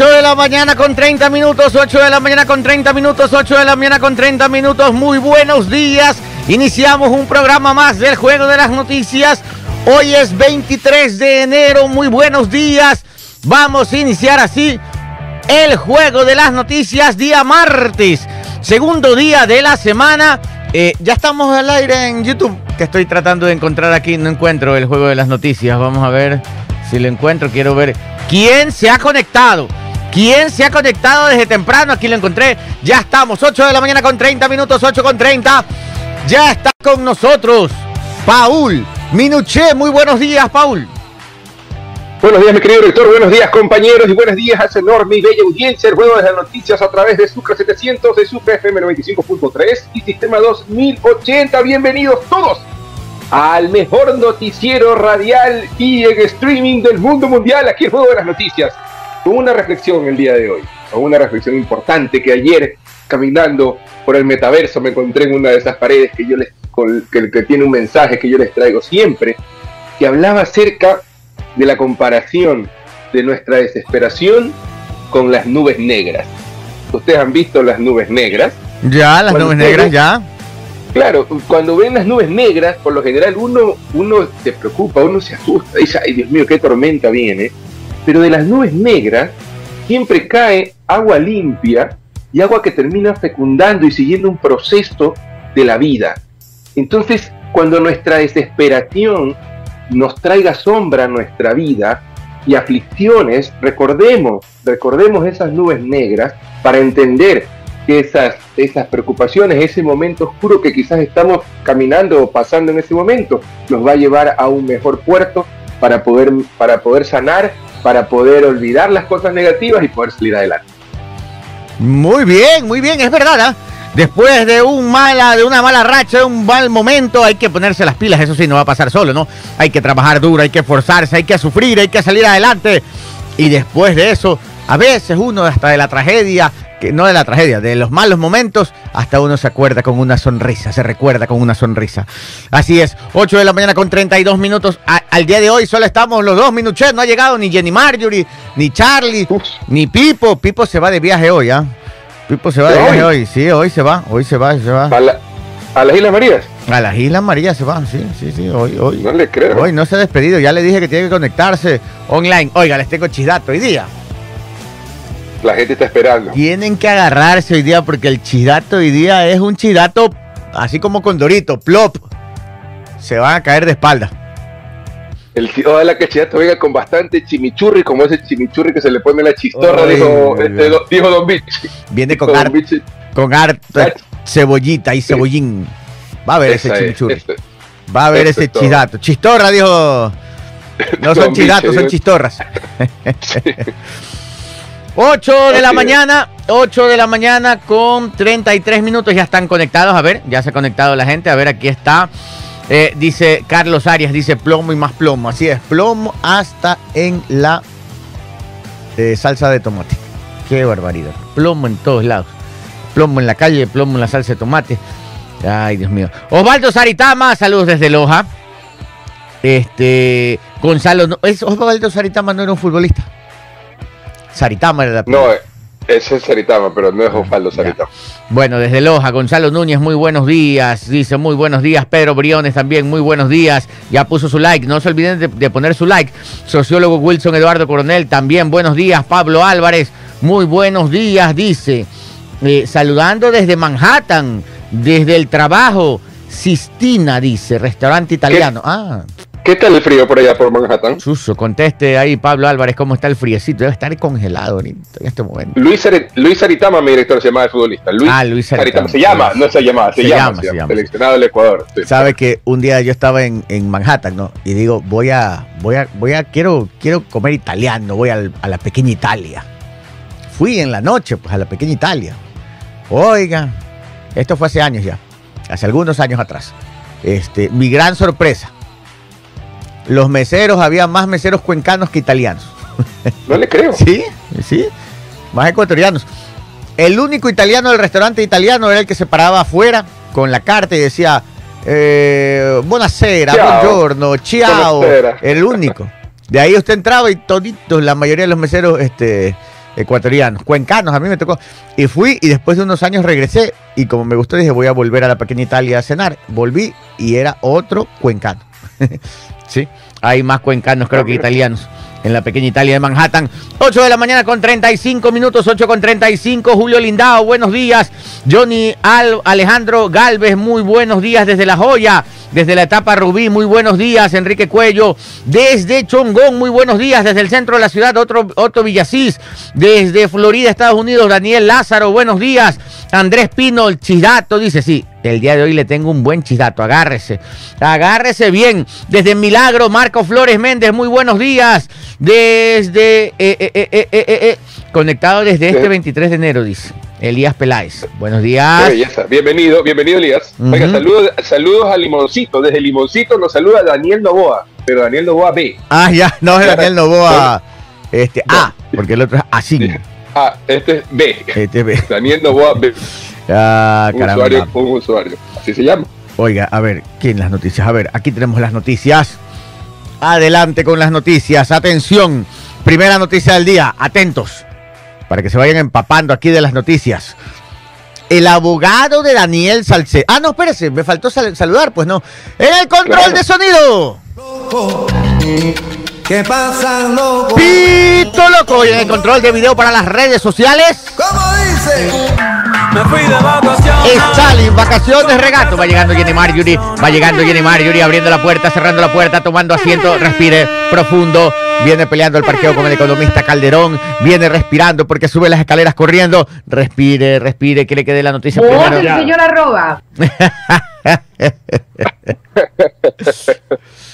8 de la mañana con 30 minutos, 8 de la mañana con 30 minutos, 8 de la mañana con 30 minutos. Muy buenos días. Iniciamos un programa más del Juego de las Noticias. Hoy es 23 de enero. Muy buenos días. Vamos a iniciar así el Juego de las Noticias día martes. Segundo día de la semana. Eh, ya estamos al aire en YouTube, que estoy tratando de encontrar aquí. No encuentro el Juego de las Noticias. Vamos a ver si lo encuentro. Quiero ver quién se ha conectado. ¿Quién se ha conectado desde temprano? Aquí lo encontré. Ya estamos, 8 de la mañana con 30 minutos, 8 con 30. Ya está con nosotros Paul Minuché. Muy buenos días, Paul. Buenos días, mi querido director. Buenos días, compañeros. Y buenos días a esa enorme y bella audiencia. El juego de las noticias a través de Sucre 700, de Sucre FM 95.3 y Sistema 2080. Bienvenidos todos al mejor noticiero radial y en streaming del mundo mundial. Aquí el juego de las noticias. Con una reflexión el día de hoy. Con una reflexión importante que ayer, caminando por el metaverso, me encontré en una de esas paredes que yo les. que, que tiene un mensaje que yo les traigo siempre. Que hablaba acerca de la comparación de nuestra desesperación con las nubes negras. Ustedes han visto las nubes negras. Ya, las nubes negras, ya. Claro, cuando ven las nubes negras, por lo general uno, uno se preocupa, uno se asusta, dice, ay Dios mío, qué tormenta viene. Pero de las nubes negras siempre cae agua limpia y agua que termina fecundando y siguiendo un proceso de la vida. Entonces, cuando nuestra desesperación nos traiga sombra a nuestra vida y aflicciones, recordemos, recordemos esas nubes negras para entender que esas, esas preocupaciones, ese momento oscuro que quizás estamos caminando o pasando en ese momento, nos va a llevar a un mejor puerto para poder, para poder sanar, para poder olvidar las cosas negativas y poder salir adelante. Muy bien, muy bien, es verdad. ¿ah? Después de, un mala, de una mala racha, de un mal momento, hay que ponerse las pilas. Eso sí, no va a pasar solo, ¿no? Hay que trabajar duro, hay que esforzarse, hay que sufrir, hay que salir adelante. Y después de eso, a veces uno hasta de la tragedia, que no de la tragedia, de los malos momentos, hasta uno se acuerda con una sonrisa, se recuerda con una sonrisa. Así es, 8 de la mañana con 32 minutos. al día de hoy solo estamos los dos minutos. No ha llegado ni Jenny Marjorie, ni Charlie, ni Pipo. Pipo se va de viaje hoy, ¿ah? Pipo se va de viaje hoy, sí, hoy se va, hoy se va, se va. ¿A, las Islas Marías? A las Islas Marías se va, sí, sí, sí, hoy, hoy. No le creo. Hoy no se ha despedido, ya le dije que tiene que conectarse online. Oiga, les tengo chisdato hoy día. La gente está esperando. Tienen que agarrarse hoy día porque el chidato hoy día es un chidato así como con Dorito, plop. Se van a caer de espalda. El, ojalá que chidato venga con bastante chimichurri, como ese chimichurri que se le pone la chistorra, dijo, este, dijo Don Bichi. Viene con, ar, con harta cebollita y cebollín. Va a ver ese chimichurri. Este, Va a ver este ese chidato. Chistorra, dijo. No son chidatos, son chistorras. 8 de la mañana, 8 de la mañana con 33 minutos. Ya están conectados. A ver, ya se ha conectado la gente. A ver, aquí está. Eh, dice Carlos Arias, dice plomo y más plomo. Así es, plomo hasta en la eh, salsa de tomate. Qué barbaridad. Plomo en todos lados. Plomo en la calle, plomo en la salsa de tomate. Ay, Dios mío. Osvaldo Saritama, saludos desde Loja. Este, Gonzalo, no, es, Osvaldo Saritama no era un futbolista. Saritama era la No, ese es Saritama, pero no es Osvaldo Saritama. Bueno, desde Loja, Gonzalo Núñez, muy buenos días. Dice muy buenos días. Pedro Briones también, muy buenos días. Ya puso su like. No se olviden de, poner su like. Sociólogo Wilson Eduardo Coronel, también buenos días. Pablo Álvarez, muy buenos días, dice. Eh, saludando desde Manhattan, desde el trabajo. Sistina, dice, restaurante italiano. Ah. ¿Qué tal el frío por allá por Manhattan? Suso, conteste ahí, Pablo Álvarez, ¿cómo está el friecito? Debe estar congelado en este momento. Luis, Luis Aritama, mi director, se llama el futbolista. Luis ah, Luis Aritama. Se llama, no se llama, se, llama, se, llama, Seleccionado del Ecuador. Sabe que un día yo estaba en, Manhattan, ¿no? Y digo, voy a, voy a, voy a, quiero, quiero comer italiano, voy a la pequeña Italia. Fui en la noche, pues, a la pequeña Italia. Oiga, esto fue hace años ya, hace algunos años atrás. Este, mi gran sorpresa los meseros, había más meseros cuencanos que italianos. No le creo. Sí, sí, más ecuatorianos. El único italiano del restaurante italiano era el que se paraba afuera con la carta y decía, eh, buonasera, buongiorno, ciao. El único. De ahí usted entraba y toditos, la mayoría de los meseros este, ecuatorianos, cuencanos, a mí me tocó. Y fui y después de unos años regresé y como me gustó dije voy a volver a la pequeña Italia a cenar. Volví y era otro cuencano. sí, hay más cuencanos creo que italianos en la pequeña Italia de Manhattan. 8 de la mañana con 35 minutos, 8 con 35. Julio Lindao, buenos días. Johnny Al Alejandro Galvez, muy buenos días desde La Joya. Desde la etapa Rubí, muy buenos días. Enrique Cuello, desde Chongón, muy buenos días. Desde el centro de la ciudad, otro, Otto Villasís. Desde Florida, Estados Unidos, Daniel Lázaro, buenos días. Andrés Pino, el dice, sí, el día de hoy le tengo un buen chidato, agárrese, agárrese bien. Desde Milagro, Marco Flores Méndez, muy buenos días. Desde, eh, eh, eh, conectado desde este 23 de enero, dice. Elías Peláez. Buenos días. Bienvenido, bienvenido Elías. saludos, saludos a Limoncito. Desde Limoncito nos saluda Daniel Novoa, pero Daniel Novoa B. Ah, ya, no es Daniel Novoa este, A, porque el otro es así. Ah, este es B. Este es B. Daniel Novoa B. Ah, un usuario, un usuario. Así se llama. Oiga, a ver, ¿quién las noticias? A ver, aquí tenemos las noticias. Adelante con las noticias. Atención. Primera noticia del día. Atentos. Para que se vayan empapando aquí de las noticias. El abogado de Daniel Salcedo. Ah, no, espérese, me faltó saludar, pues no. En el control de sonido. ¿Qué pasa, loco? Pito loco. Y en el control de video para las redes sociales. ¿Cómo dice? Me fui de vacaciones. Stalin, vacaciones, regato. Va llegando Jenny Marjorie. Va llegando Jenny Marjorie abriendo la puerta, cerrando la puerta, tomando asiento. Respire profundo. Viene peleando el parqueo con el economista Calderón. Viene respirando porque sube las escaleras corriendo. Respire, respire, que le quede la noticia primero. el señor arroba.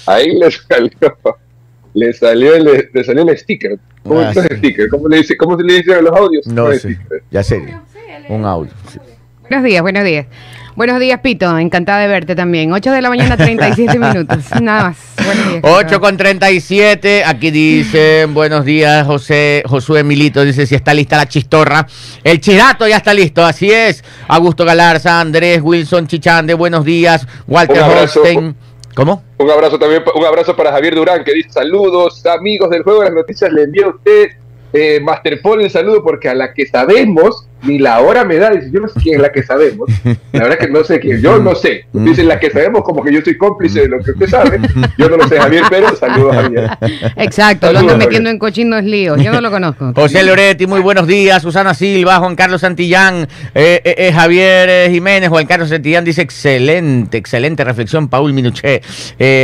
Ahí le salió le salió el, le salió el sticker. ¿Cómo ah, es el sticker? ¿Cómo, le dice, ¿Cómo se le dice a los audios? No sé, ya sé, un audio. Buenos días, buenos días. Buenos días, Pito. Encantada de verte también. 8 de la mañana, 37 minutos. Nada más. Buenos días. 8 con 37. Aquí dicen, buenos días, José, Josué Milito. Dice, si está lista la chistorra. El chirato ya está listo, así es. Augusto Galarza, Andrés Wilson Chichande, buenos días. Walter Holstein. ¿Cómo? Un abrazo también, un abrazo para Javier Durán que dice saludos, amigos del juego de las noticias, le envío a usted eh, Master Paul el saludo porque a la que sabemos, ni la hora me da, dice, yo no sé quién es la que sabemos, la verdad que no sé quién, yo no sé, dice la que sabemos como que yo soy cómplice de lo que usted sabe, yo no lo sé Javier, pero saludos Javier. Exacto, lo ando metiendo en cochinos líos, yo no lo conozco. José Loretti, muy buenos días, Susana Silva, Juan Carlos Santillán, eh, eh, Javier Jiménez, Juan Carlos Santillán dice excelente, excelente reflexión, Paul Minuché,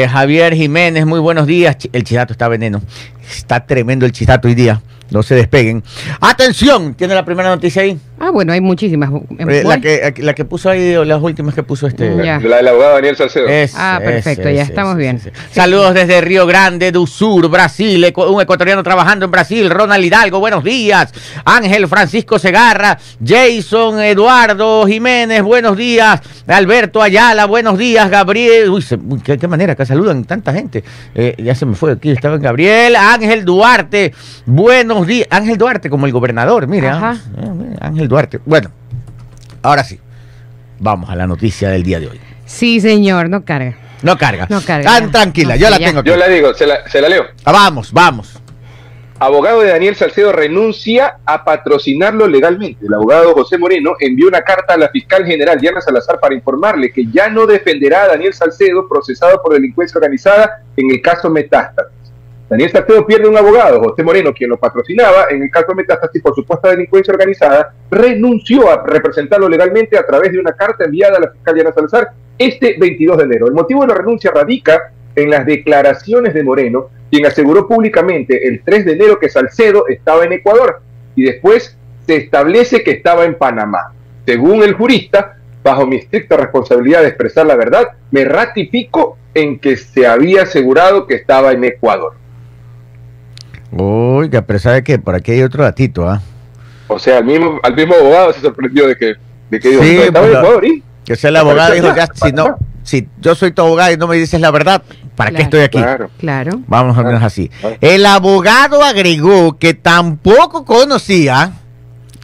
Javier Jiménez, muy buenos días, el chidato está veneno, está tremendo el chidato hoy día. No se despeguen. Atención, ¿tiene la primera noticia ahí? Ah, bueno, hay muchísimas. Eh, la, que, la que puso ahí, o las últimas que puso este. La del abogado Daniel Salcedo. ah, perfecto, ya estamos bien. Saludos desde Río Grande do Sur, Brasil. Un ecuatoriano trabajando en Brasil. Ronald Hidalgo, buenos días. Ángel Francisco Segarra. Jason Eduardo Jiménez, buenos días. Alberto Ayala, buenos días. Gabriel. Uy, qué, manera que saludan tanta gente. Eh, ya se me fue aquí, estaba en Gabriel. Ángel Duarte, buenos Ángel Duarte como el gobernador, mire. Ah, eh, Ángel Duarte. Bueno, ahora sí. Vamos a la noticia del día de hoy. Sí, señor, no carga. No carga. No carga. Tan tranquila, yo la tengo aquí. Yo la digo, se la, se la leo. Ah, vamos, vamos. Abogado de Daniel Salcedo renuncia a patrocinarlo legalmente. El abogado José Moreno envió una carta a la fiscal general Diana Salazar para informarle que ya no defenderá a Daniel Salcedo procesado por delincuencia organizada en el caso Metástasis. Daniel Salcedo pierde un abogado, José Moreno, quien lo patrocinaba en el caso de Metástasis por supuesta delincuencia organizada, renunció a representarlo legalmente a través de una carta enviada a la Fiscalía de Salazar este 22 de enero. El motivo de la renuncia radica en las declaraciones de Moreno, quien aseguró públicamente el 3 de enero que Salcedo estaba en Ecuador y después se establece que estaba en Panamá. Según el jurista, bajo mi estricta responsabilidad de expresar la verdad, me ratifico en que se había asegurado que estaba en Ecuador. Oiga, pero sabe que por aquí hay otro datito, ¿ah? O sea, al mismo, al mismo abogado se sorprendió de que, de que dijo, sí, Ecuador, ¿y? Que sea el abogado dijo, ya, si no, si yo soy tu abogado y no me dices la verdad, ¿para qué estoy aquí? Claro. claro. Vamos a menos así. El abogado agregó que tampoco conocía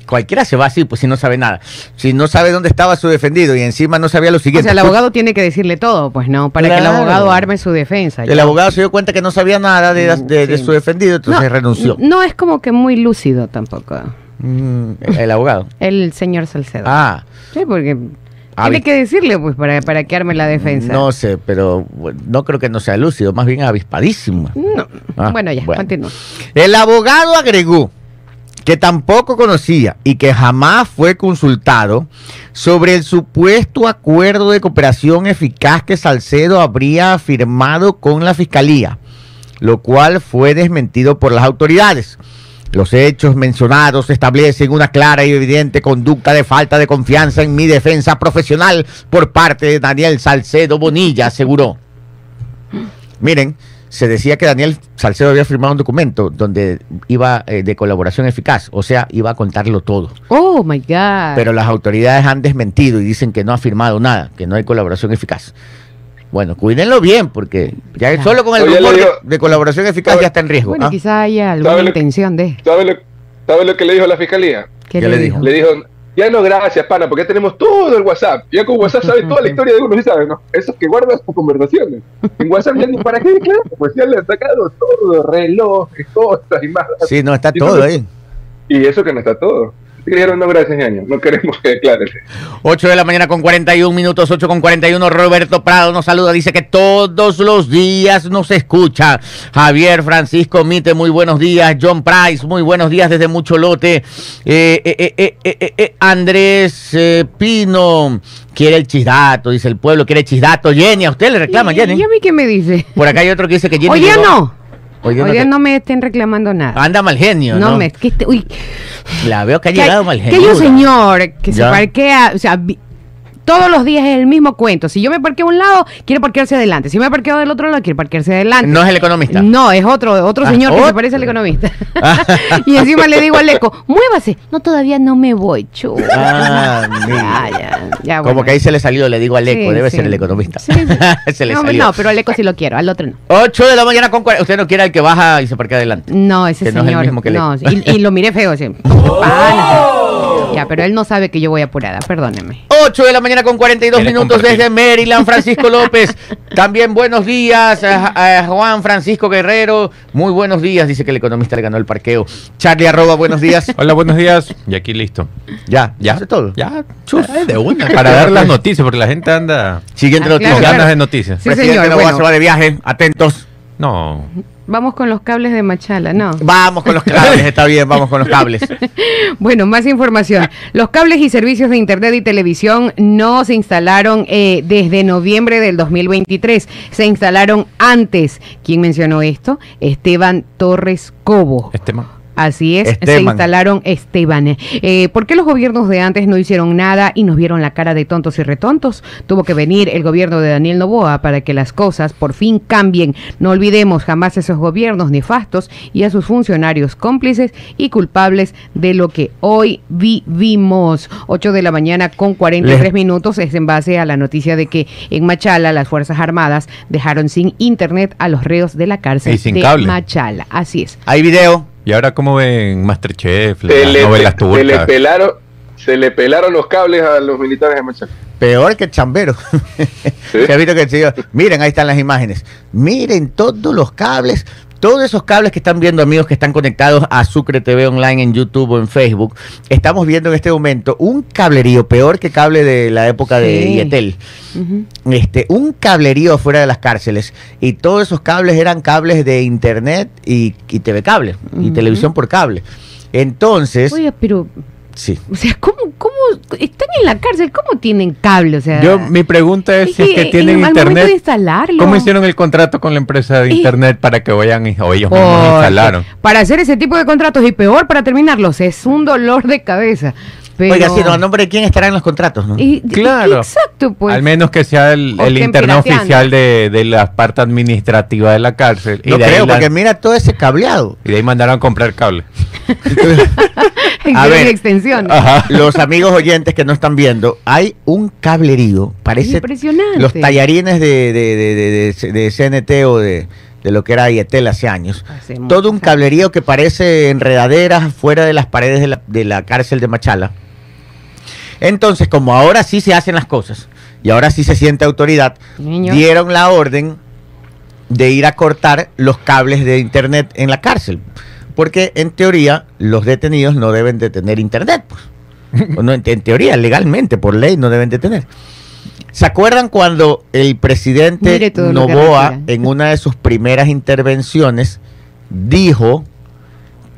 cualquiera se va así, pues si no sabe nada. Si no sabe dónde estaba su defendido y encima no sabía lo O siguiente. sea, el abogado tiene que decirle todo, pues no, para que el abogado arme su defensa. El ya. abogado se dio cuenta que no sabía nada de, de- de sí. su defendido, entonces no, renunció. No es como que muy lúcido tampoco. Mm, el abogado. El señor Salcedo. Ah, Sí, porque Ah, tiene que decirle, pues, para, para que arme la defensa. no sé, pero bueno, no creo que no sea lúcido, más bien avispadísimo. No. Ah, bueno, ya, bueno. continúa. El abogado agregó que tampoco conocía y que jamás fue consultado sobre el supuesto acuerdo de cooperación eficaz que Salcedo habría firmado con la fiscalía, lo cual fue desmentido por las autoridades. Los hechos mencionados establecen una clara y evidente conducta de falta de confianza en mi defensa profesional por parte de Daniel Salcedo Bonilla, aseguró. Miren, se decía que Daniel Salcedo había firmado un documento donde iba eh, de colaboración eficaz, o sea, iba a contarlo todo. Oh, my God. Pero las autoridades han desmentido y dicen que no ha firmado nada, que no hay colaboración eficaz. Bueno, cuídenlo bien, porque ya Claro. solo con el rumor de, colaboración eficaz ya está en riesgo. bueno, ¿ah? quizá haya alguna ¿Sabe lo- intención de... ¿Sabe lo, sabe lo que le dijo la fiscalía? ¿Qué ¿Qué le le dijo? Le dijo, ya no gracias, pana, porque ya tenemos todo el WhatsApp. Ya con WhatsApp sabes toda la historia de uno, ¿sí sabes? ¿no? Esos que guardas tus conversaciones. En WhatsApp ya ni para qué, claro, pues ya le han sacado todo, relojes, cosas y más. Sí, no, está Y todo ahí. Y eso que no está todo. Que dijeron, no gracias, ñaño, no queremos que declares. 8 de la mañana con 41 minutos, 8 con 41. Roberto Prado nos saluda, dice que todos los días nos escucha. Javier Francisco Mite, muy buenos días. John Price, muy buenos días desde Mucholote. Eh, eh, eh, eh, eh, eh, eh, Andrés eh, Pino quiere el chisdato, dice el pueblo, quiere chisdato. Jenny, a usted le reclama, ¿Y, Jenny. ¿Y a mí qué me dice? Por acá hay otro que dice que Jenny. Llegó- no. Hoy día Hoy no día te- no me estén reclamando nada. Anda mal genio, no, ¿no? me... Que este- uy, La veo que ha que, llegado mal genio. aquello señor que se parquea, o sea, vi- todos los días es el mismo cuento. Si yo me parqueo a un lado, quiere parquearse adelante. Si me parqueo del otro lado, quiere parquearse adelante. No es el economista. No, es otro, otro Ah, señor que se parece al economista. y encima le digo al eco, muévase. No, todavía no me voy, chu. Ah, ya, ya, Como que ahí se le salió, le digo al eco, Sí, debe sí. ser el economista. Sí, sí. se le no, salió. no, pero al eco sí lo quiero, al otro no. 8 de la mañana con 40. Usted no quiere al que baja y se parquea adelante. No, ese Que no es el señor. mismo que el no, eco. y, y lo miré feo, así. Pana. Ya, pero él no sabe que yo voy apurada, perdóneme. 8 de la mañana con 42 Quiere minutos compartir. desde Maryland, Francisco López. También buenos días a, a Juan Francisco Guerrero. Muy buenos días, dice que el economista le ganó el parqueo. Charlie Arroba, buenos días. Hola, buenos días. Y aquí listo. Ya, Ya. ¿Eso es todo. Ya, chuf, de una. Para dar las noticias, porque la gente anda Siguiente Ah, Claro, ganas claro. de noticias. Sí, Presidente señor, Novoa bueno. se va de viaje. Atentos. No. Vamos con los cables de Machala, ¿no? Vamos con los cables, está bien, vamos con los cables. Bueno, más información. Los cables y servicios de Internet y televisión no se instalaron eh, desde noviembre del 2023. Se instalaron antes. ¿Quién mencionó esto? Esteban Torres Cobo. Este man. Así es, se instalaron Esteban. Eh, ¿Por qué los gobiernos de antes no hicieron nada y nos vieron la cara de tontos y retontos? Tuvo que venir el gobierno de Daniel Novoa para que las cosas por fin cambien. No olvidemos jamás esos gobiernos nefastos y a sus funcionarios cómplices y culpables de lo que hoy vivimos. 8 de la mañana con 43 Les- minutos es en base a la noticia de que en Machala las Fuerzas Armadas dejaron sin internet a los reos de la cárcel Y sin de cable. Machala. Así es. Hay video. ¿Y ahora cómo ven Masterchef, Se las le, novelas se le turcas? pelaron, se le pelaron los cables a los militares de Machaca. Peor que el chambero. Se ha visto que el señor. Miren, ahí están las imágenes. Miren todos los cables. Todos esos cables que están viendo, amigos que están conectados a Sucre TV Online en YouTube o en Facebook, estamos viendo en este momento un cablerío, peor que cable de la época de. Yetel. Este, un cablerío fuera de las cárceles. Y todos esos cables eran cables de internet y, y TV cable, y televisión por cable. Entonces, Oiga, pero, sí. o sea, ¿cómo, cómo están en la cárcel? ¿Cómo tienen cable? O sea, Yo, mi pregunta es, si es que en- tienen de internet. instalarlo. ¿Cómo hicieron el contrato con la empresa de Y- internet para que vayan y- o ellos mismos Porque instalaron? Para hacer ese tipo de contratos y peor para terminarlos es un dolor de cabeza. Pero, Oiga, sí, no, ¿a nombre de quién estarán los contratos? no? y- Claro. Exacto, pues. Al menos que sea el, el pirateando. oficial de, de la parte administrativa de la cárcel. No y, de ahí creo, la- porque mira todo ese cableado. y de ahí mandaron a comprar cable. en a ver, extensión. Ajá. Los amigos oyentes que no están viendo, hay un cablerío, parece Impresionante. los tallarines de, de, de, de- de- de CNT o de, de lo que era Yetel hace años. Hace Todo un cablerío que parece enredaderas fuera de las paredes de la, de la cárcel de Machala. Entonces, como ahora sí se hacen las cosas y ahora sí se siente autoridad, Niño. dieron la orden de ir a cortar los cables de internet en la cárcel. Porque en teoría los detenidos no deben de tener internet. Pues. No, en, en teoría, legalmente, por ley, no deben de tener. ¿Se acuerdan cuando el presidente Novoa, en una de sus primeras intervenciones, dijo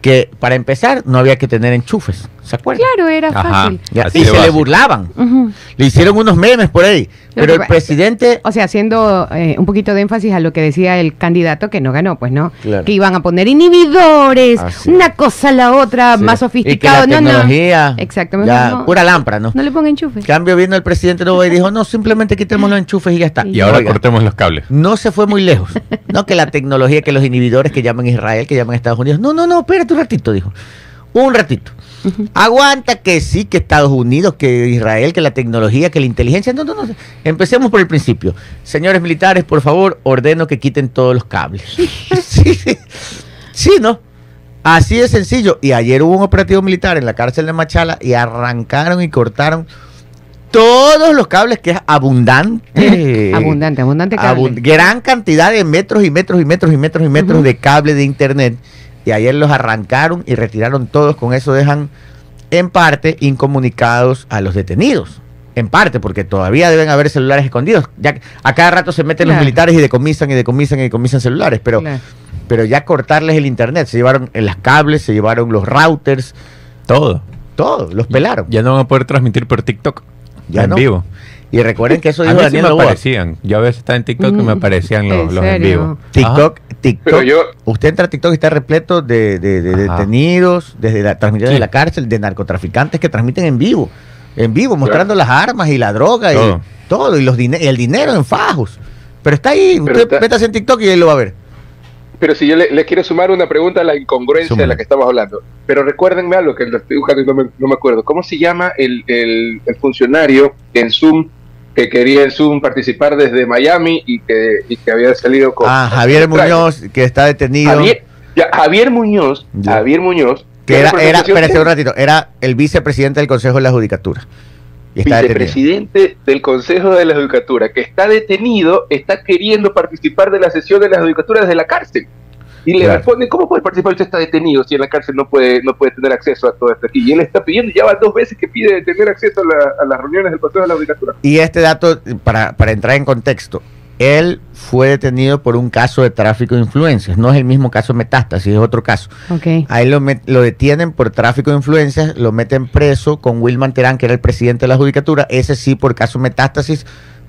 que para empezar no había que tener enchufes? ¿Se acuerdan? Claro, era Ajá. fácil. Así y se le burlaban. Ujú. Le hicieron unos memes por ahí. Lo Pero que el presidente O sea, haciendo eh, un poquito de énfasis a lo que decía el candidato que no ganó, pues no. Claro. Que iban a poner inhibidores, Así. una cosa a la otra, Sí. más Y que sofisticado. la no, tecnología, no. Exacto. ya, no, pura lámpara, ¿no? no le ponga enchufe. En cambio vino el presidente Novoa y dijo, no, simplemente quitemos los enchufes y ya está. Y ahora Oiga, cortemos los cables. No se fue muy lejos. No que la tecnología, que los inhibidores que llaman Israel, que llaman Estados Unidos. No, no, no, espérate un ratito, dijo. Un ratito. Aguanta que sí, que Estados Unidos, que Israel, que la tecnología, que la inteligencia. No, no, no. Empecemos por el principio. Señores militares, por favor, ordeno que quiten todos los cables. sí, sí. Sí, ¿no? Así de sencillo. Y ayer hubo un operativo militar en la cárcel de Machala y arrancaron y cortaron todos los cables que es abundante. abundante, abundante cable. Gran cantidad de metros y metros y metros y metros y metros de cable de internet. Y ayer los arrancaron y retiraron todos. Con eso dejan en parte incomunicados a los detenidos. En parte, porque todavía deben haber celulares escondidos. Ya que a cada rato se meten los militares y decomisan y decomisan y decomisan celulares. Pero, Claro. pero ya cortarles el internet. Se llevaron en las cables, se llevaron los routers, Todo. todo, los pelaron. Ya no van a poder transmitir por TikTok. Ya en no. vivo. Y recuerden que eso A dijo sí Daniel me Noboa. aparecían. Yo a veces estaba en TikTok y me Mm, aparecían los, ¿en los en serio? vivo. TikTok, TikTok. Pero yo, Usted entra a TikTok y está repleto de, de- de Ajá. detenidos, desde la transmisión Sí. de la cárcel, de narcotraficantes que transmiten en vivo, en vivo, mostrando las armas y la droga Todo. y todo, y, los y el dinero en fajos. Pero está ahí, Pero usted está- métase en TikTok y él lo va a ver. pero si yo le, le quiero sumar una pregunta a la incongruencia de la que estamos hablando. Pero recuérdenme algo que lo estoy buscando y no me, no me acuerdo. ¿Cómo se llama el, el- el funcionario en Zoom que quería en Zoom participar desde Miami y que, y que había salido con... Ah, Javier? Muñoz, que está detenido. Javier, ya, Javier Muñoz, Ya. Javier Muñoz, que ¿qué era, era, tiene? un ratito, era el vicepresidente del Consejo de la Judicatura. Y está detenido. vicepresidente del Consejo de la Judicatura, que está detenido, está queriendo participar de la sesión de la Judicatura desde la cárcel. Y le Claro. responden, ¿cómo puede participar? Usted está detenido si en la cárcel no puede, no puede tener acceso a todo esto aquí. Y él está pidiendo, ya van dos veces que pide tener acceso a, la- a las reuniones del Consejo de la Judicatura. Y este dato, para, para entrar en contexto, él fue detenido por un caso de tráfico de influencias. No es el mismo caso metástasis, es otro caso. Ok. A él lo, met- lo detienen por tráfico de influencias, lo meten preso con Wilman Terán, que era el presidente de la judicatura, ese sí por caso metástasis,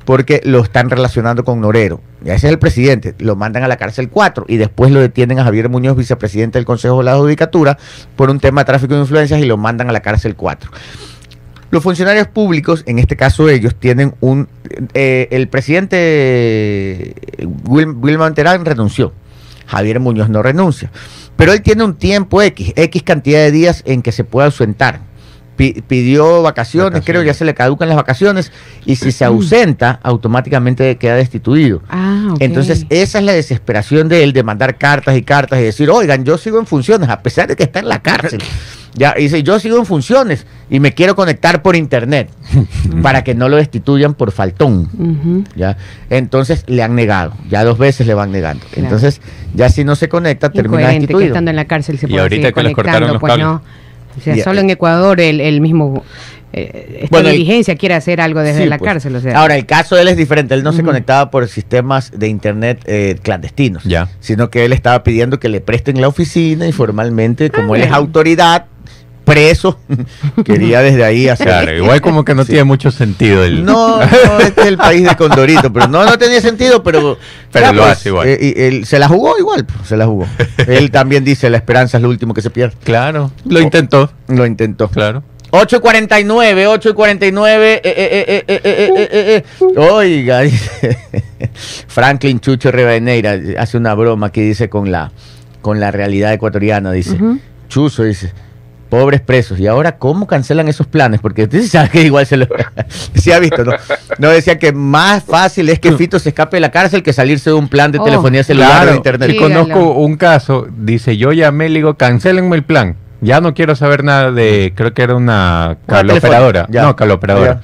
porque lo están relacionando con Norero. Y ese es el presidente, lo mandan a la cárcel 4 y después lo detienen a Javier Muñoz, vicepresidente del Consejo de la Judicatura, por un tema de tráfico de influencias y lo mandan a la cárcel 4. Los funcionarios públicos, en este caso ellos, tienen un... eh, el presidente eh, Wil- Wilman Terán renunció. Javier Muñoz no renuncia. Pero él tiene un tiempo X, X cantidad de días en que se pueda ausentar. Pi- pidió vacaciones, Vacaciones. creo ya se le caducan las vacaciones, y si se ausenta, automáticamente queda destituido. Ah. Entonces, esa es la desesperación de él de mandar cartas y cartas y decir, oigan, yo sigo en funciones, a pesar de que está en la cárcel. Ya, y dice, yo sigo en funciones y me quiero conectar por internet para que no lo destituyan por faltón. ¿ya? Entonces le han negado, ya dos veces le van negando. Claro. Entonces, ya si no se conecta, termina que destituido. estando en la cárcel se Y ahorita que les cortaron los pues cables. no. O sea, Y- solo en Ecuador el, el mismo eh, esta Bueno, diligencia quiere hacer algo desde Sí, la pues. cárcel. O sea, Ahora, el caso de él es diferente. Él no se conectaba por sistemas de internet eh, clandestinos, Ya. sino que él estaba pidiendo que le presten la oficina y formalmente, como él es Ah, autoridad, preso quería desde ahí hacer. Claro, igual como que no tiene mucho sentido. El... No, no, este es el país de Condorito, pero no, no tenía sentido, pero. Pero lo pues, hace igual. Eh, él, se la jugó igual, pues, se la jugó. él también dice: la esperanza es lo último que se pierde. Claro, lo intentó. Lo intentó. Claro. 8 y 49, 8 y 49. Eh eh eh, eh, eh, eh, Oiga, Franklin Chucho Rivadeneira hace una broma que dice con la, con la realidad ecuatoriana. Dice, uh. Chuzo dice, Pobres presos. ¿Y ahora cómo cancelan esos planes? Porque usted sabe que igual se lo... sí ha visto, ¿no? No, decía que más fácil es que Fito se escape de la cárcel que salirse de un plan de Oh, telefonía celular o Claro, de internet. y conozco un caso, dice, yo llamé, le digo, cancelenme el plan. Ya no quiero saber nada de, creo que era una calooperadora. telefónica, ya. No, calooperadora.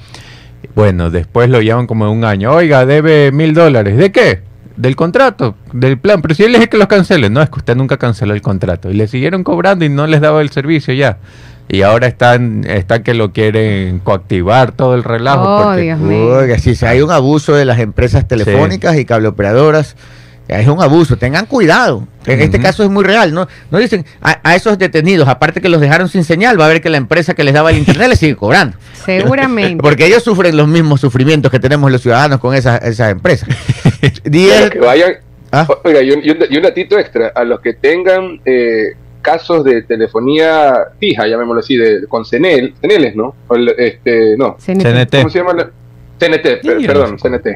Bueno, después lo llaman como un año. Oiga, debe mil dólares. ¿De qué? Del contrato, del plan. Pero si él le dije que los cancele. No, es que usted nunca canceló el contrato. Y le siguieron cobrando y no les daba el servicio ya. Y ahora están, está que lo quieren coactivar todo el relajo. Oh, porque- Dios mío. Oiga, sí, sí, hay un abuso de las empresas telefónicas y cableoperadoras. Es un abuso, tengan cuidado. En este caso es muy real, ¿no? No dicen a, a esos detenidos, aparte que los dejaron sin señal, va a ver que la empresa que les daba el internet les sigue cobrando. Seguramente. Porque ellos sufren los mismos sufrimientos que tenemos los ciudadanos con esas, esas empresas. Diez- Pero que vayan. Ah. Oiga, y un, y un- y un datito extra. A los que tengan eh, casos de telefonía fija, llamémoslo así, de, con CENEL, CENELES, ¿no? O el- este, no. CNT. ¿Cómo se llama? La? CNT, per- perdón. CNT.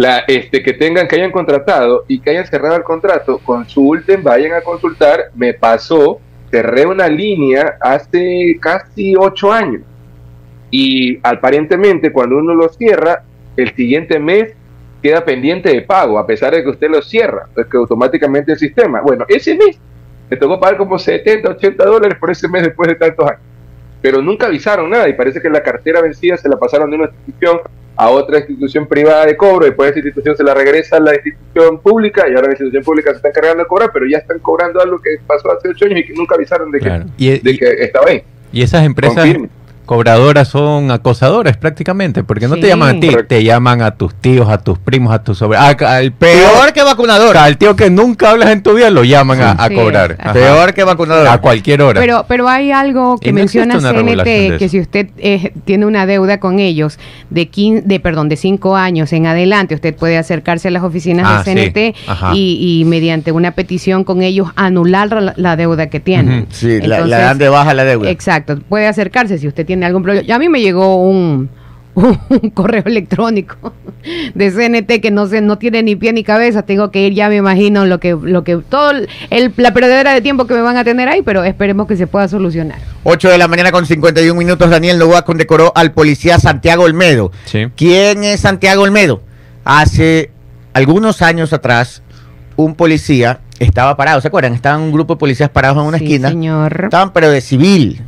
La, este, que tengan, que hayan contratado y que hayan cerrado el contrato, consulten, vayan a consultar. Me pasó, cerré una línea hace casi ocho años. Y aparentemente cuando uno lo cierra, el siguiente mes queda pendiente de pago, a pesar de que usted lo cierra, es que automáticamente el sistema. Bueno, ese mes me tocó pagar como 70, 80 dólares por ese mes después de tantos años. Pero nunca avisaron nada y parece que la cartera vencida se la pasaron de una institución a otra institución privada de cobro, después esa institución se la regresa a la institución pública y ahora la institución pública se está encargando de cobrar, pero ya están cobrando algo que pasó hace ocho años y que nunca avisaron de que, Claro. Y, de y- que estaba ahí. y esas empresas Confirme. Cobradoras son acosadoras prácticamente, porque no Sí. te llaman a ti, te llaman a tus tíos, a tus primos, a tus sobrinos. Ah, al Peor peor, que vacunador. al tío que nunca hablas en tu vida lo llaman a, a Sí, cobrar. es. Peor que vacunador. A cualquier hora. Pero, pero hay algo que Y menciona CNT, que si usted eh, tiene una deuda con ellos de, 15, de, perdón, de cinco años en adelante, usted puede acercarse a las oficinas Ah, de CNT sí. Ajá. y, y mediante una petición con ellos anular la, la deuda que tienen. Ujú. Sí, la, la dan de baja la deuda. Exacto, puede acercarse si usted tiene algún problema. Ya a mí me llegó un, un correo electrónico de CNT que no sé, no tiene ni pie ni cabeza. Tengo que ir, ya me imagino lo que, lo que, todo el, la perdedera de tiempo que me van a tener ahí, pero esperemos que se pueda solucionar. 8 de la mañana con 51 minutos, Daniel Novoa condecoró al policía Santiago Olmedo. Sí. ¿Quién es Santiago Olmedo? Hace algunos años atrás, un policía estaba parado, ¿se acuerdan? Estaban un grupo de policías parados en una Sí, esquina. señor. Estaban pero de civil.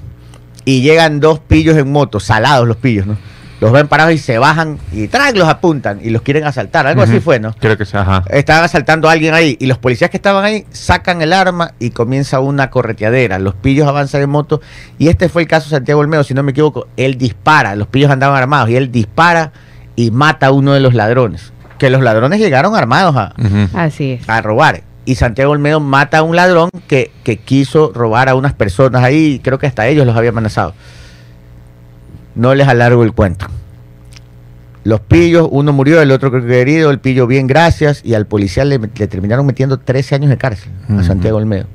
Y llegan dos pillos en moto, salados los pillos, ¿no? Los ven parados y se bajan y ¡trac! los apuntan y los quieren asaltar. Algo así fue, ¿no? Creo que sí, ajá. Estaban asaltando a alguien ahí y los policías que estaban ahí sacan el arma y comienza una correteadera. Los pillos avanzan en moto y este fue el caso de Santiago Olmedo, si no me equivoco. Él dispara, los pillos andaban armados y él dispara y mata a uno de los ladrones. Que los ladrones llegaron armados a. Así es. a robar. Y Santiago Olmedo mata a un ladrón que, que quiso robar a unas personas ahí, creo que hasta ellos los había amenazado. No les alargo el cuento. Los pillos, uno murió, el otro creo que herido, el pillo bien, gracias, y al policía le, le terminaron metiendo 13 años de cárcel a. Santiago Olmedo.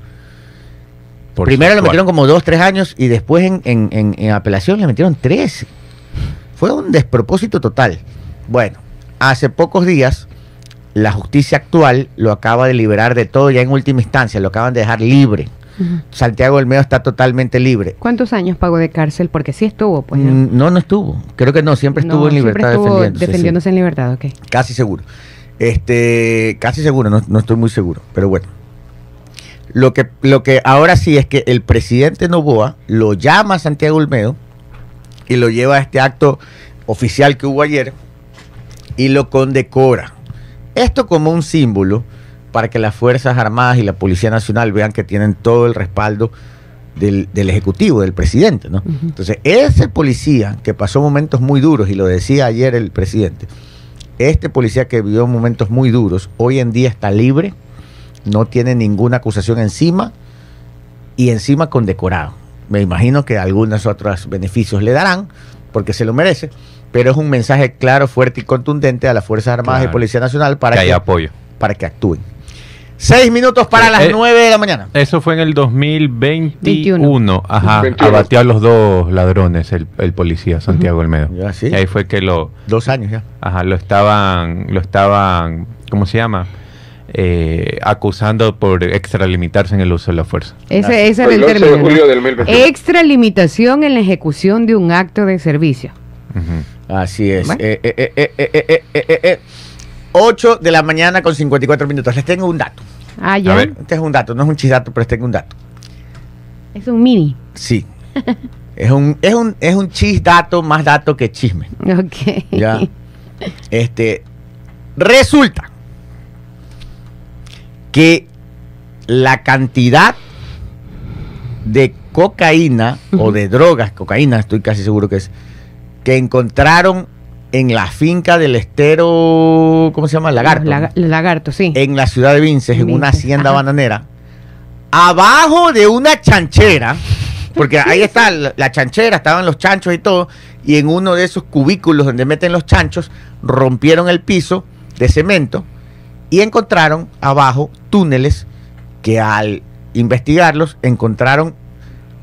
Por Primero le metieron como 2, 3 años y después en, en- en- en apelación le metieron 13. Fue un despropósito total. Bueno, hace pocos días la justicia actual lo acaba de liberar de todo ya en última instancia, lo acaban de dejar libre. Santiago Olmedo está totalmente libre. ¿Cuántos años pagó de cárcel? Porque sí estuvo, pues. ¿no? Mm, No, no estuvo. Creo que no, siempre estuvo No, en siempre libertad estuvo defendiéndose. sí. defendiéndose en libertad, ok. Casi seguro. Este, casi seguro, no, no estoy muy seguro, pero bueno. Lo que, lo que ahora sí es que el presidente Novoa lo llama a Santiago Olmedo y lo lleva a este acto oficial que hubo ayer y lo condecora. Esto como un símbolo para que las Fuerzas Armadas y la Policía Nacional vean que tienen todo el respaldo del, del Ejecutivo, del presidente. ¿no? Entonces, ese policía que pasó momentos muy duros, y lo decía ayer el presidente, este policía que vivió momentos muy duros, hoy en día está libre, no tiene ninguna acusación encima y encima condecorado. Me imagino que algunos otros beneficios le darán porque se lo merece, pero es un mensaje claro, fuerte y contundente a las Fuerzas Armadas y. Policía Nacional para que que, hay apoyo. para que actúen. Seis minutos para Sí, las eh, nueve de la mañana. Eso fue en el 2021. 21. Ajá. 21. Abatió a los dos ladrones, el, el policía Santiago Olmedo. Ya, sí. Y ahí fue que lo, Dos años ya. ajá, lo estaban, lo estaban, ¿cómo se llama? eh, acusando por extralimitarse en el uso de la fuerza. Ese, ese era el El 11 de término. ¿no? julio del 2021. Extralimitación en la ejecución de un acto de servicio. Ujú. Así es. 8 de la mañana con 54 minutos. Les tengo un dato. Ah, ya. A ver. Este es un dato, no es un chidato, pero les tengo un dato. Es un mini. Sí. es un, es un, es un chisdato más dato que chisme. Ok. Ya. Este. Resulta que la cantidad de cocaína o de drogas, cocaína, estoy casi seguro que es, que encontraron en la finca del estero, ¿cómo se llama? Lagarto. Los laga- los lagartos, sí. en la ciudad de Vinces, en una hacienda ajá. bananera, abajo de una chanchera, porque ahí está la, la chanchera, estaban los chanchos y todo, y en uno de esos cubículos donde meten los chanchos, rompieron el piso de cemento y encontraron abajo túneles que al investigarlos encontraron,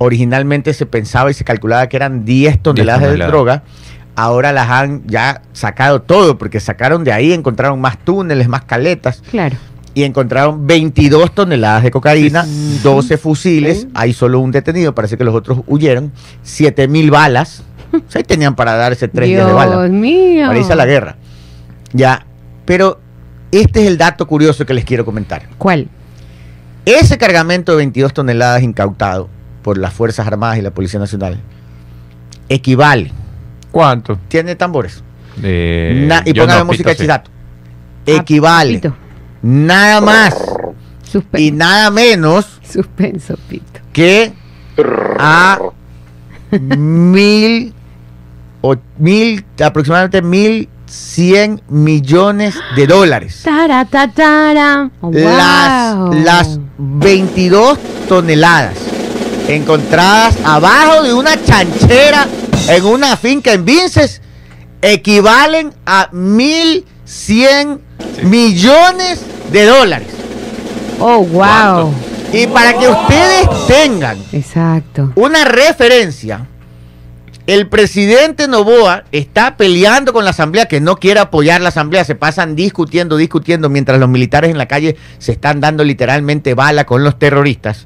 originalmente se pensaba y se calculaba que eran 10 toneladas, de toneladas. droga, ahora las han ya sacado todo, porque sacaron de ahí, encontraron más túneles, más caletas, Claro. y encontraron 22 toneladas de cocaína, 12 fusiles, hay solo un detenido, parece que los otros huyeron, 7 mil balas, o sea, ahí tenían para darse tres días de Dios bala, mío. para irse a la guerra. Ya, pero este es el dato curioso que les quiero comentar. ¿Cuál? Ese cargamento de 22 toneladas incautado por las Fuerzas Armadas y la Policía Nacional equivale, ¿Cuánto? tiene tambores, Eh, Na- y no, música de Pito, sí. chidato, equivale, Pito. nada más Suspenso. y nada menos Suspenso, Pito. que a mil, o, mil aproximadamente mil cien millones de dólares. Tara, ta, tara. Oh, Las, las 22 toneladas encontradas abajo de una chanchera en una finca en Vinces equivalen a 1.100 millones de dólares. Oh, wow. ¿Cuánto? Y para que ustedes tengan Exacto. una referencia, el presidente Novoa está peleando con la asamblea que no quiere apoyar la asamblea, se pasan discutiendo, discutiendo, mientras los militares en la calle se están dando literalmente bala con los terroristas.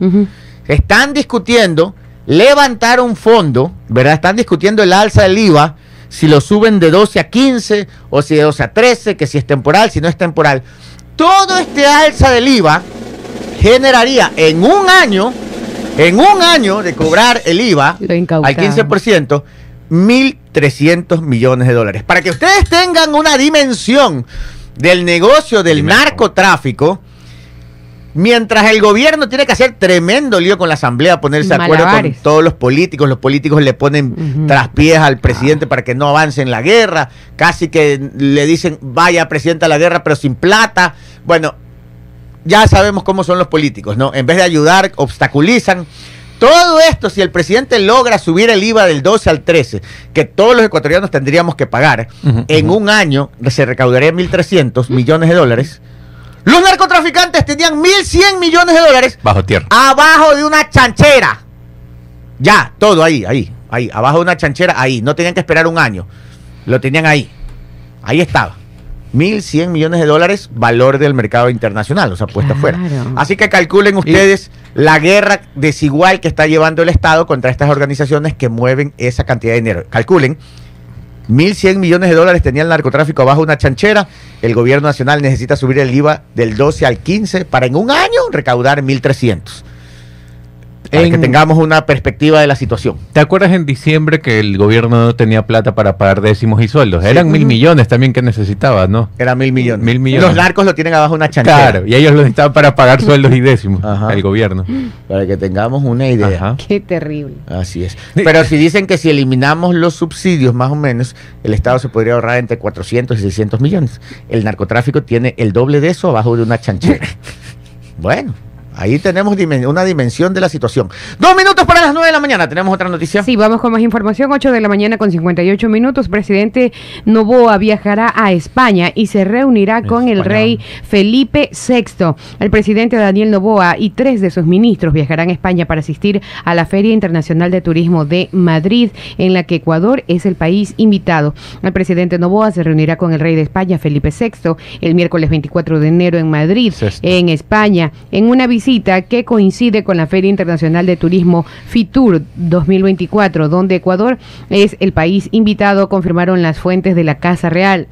Están discutiendo levantar un fondo, ¿verdad? Están discutiendo el alza del IVA, si lo suben de 12 a 15 o si de 12 a 13, que si es temporal, si no es temporal. Todo este alza del IVA generaría en un año, en un año de cobrar el IVA al 15%, 1.300 millones de dólares. Para que ustedes tengan una dimensión del negocio del Dime. narcotráfico, mientras el gobierno tiene que hacer tremendo lío con la asamblea, ponerse de acuerdo con todos los políticos, los políticos le ponen Ujú. traspiés al presidente para que no avance en la guerra, casi que le dicen vaya presidente a la guerra pero sin plata. Bueno, ya sabemos cómo son los políticos, ¿no? En vez de ayudar, obstaculizan. Todo esto, si el presidente logra subir el IVA del 12 al 13, que todos los ecuatorianos tendríamos que pagar, en un año se recaudaría 1.300 millones de dólares. Los narcotraficantes tenían 1.100 millones de dólares Bajo tierra. abajo de una chanchera. Ya, todo ahí, ahí, ahí, abajo de una chanchera, ahí. No tenían que esperar un año. Lo tenían ahí. Ahí estaba. 1.100 millones de dólares, valor del mercado internacional, o sea, puesto Claro. afuera. Así que calculen ustedes la guerra desigual que está llevando el Estado contra estas organizaciones que mueven esa cantidad de dinero. Calculen, 1.100 millones de dólares tenía el narcotráfico abajo de una chanchera. El gobierno nacional necesita subir el IVA del 12 al 15 para en un año recaudar 1.300. Para En- que tengamos una perspectiva de la situación. ¿Te acuerdas en diciembre que el gobierno no tenía plata para pagar décimos y sueldos? Eran mil millones también que necesitaba, ¿no? Era mil millones. Mil millones. Los narcos lo tienen abajo de una chanchera. Claro, y ellos lo necesitaban para pagar sueldos y décimos, Ajá. el gobierno. Para que tengamos una idea. Ajá. Qué terrible. Así es. Pero si dicen que si eliminamos los subsidios, más o menos, el Estado se podría ahorrar entre 400 y 600 millones. El narcotráfico tiene el doble de eso abajo de una chanchera. bueno, Ahí tenemos dimen- una dimensión de la situación. Dos minutos para las nueve de la mañana. ¿Tenemos otra noticia? Sí, vamos con más información. 8 de la mañana con 58 minutos. Presidente Novoa viajará a España y se reunirá con el rey Felipe VI. El presidente Daniel Novoa y tres de sus ministros viajarán a España para asistir a la Feria Internacional de Turismo de Madrid, en la que Ecuador es el país invitado. El presidente Novoa se reunirá con el rey de España, Felipe VI, el miércoles 24 de enero en Madrid, Sexto. en España, en una visita que coincide con la Feria Internacional de Turismo FITUR 2024, donde Ecuador es el país invitado, confirmaron las fuentes de la Casa Real.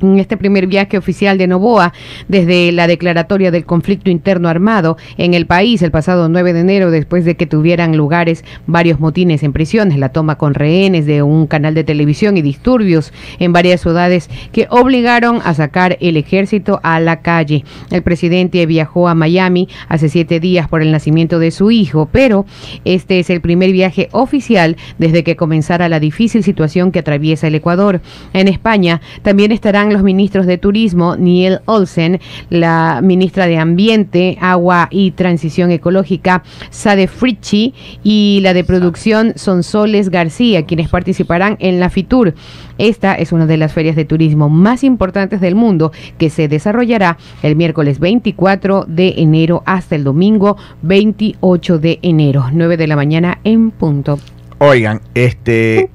En este primer viaje oficial de Novoa, desde la declaratoria del conflicto interno armado en el país el pasado 9 de enero, después de que tuvieran lugares varios motines en prisiones, la toma con rehenes de un canal de televisión y disturbios en varias ciudades que obligaron a sacar el ejército a la calle. El presidente viajó a Miami hace siete días por el nacimiento de su hijo, pero este es el primer viaje oficial desde que comenzara la difícil situación que atraviesa el Ecuador. En España también estarán los ministros de Turismo, Niel Olsen, la ministra de Ambiente, Agua y Transición Ecológica, Sade Frichi, y la de Producción, Sonsoles García, quienes participarán en la FITUR. Esta es una de las ferias de turismo más importantes del mundo que se desarrollará el miércoles 24 de enero hasta el domingo 28 de enero, 9 de la mañana en punto. Oigan, este.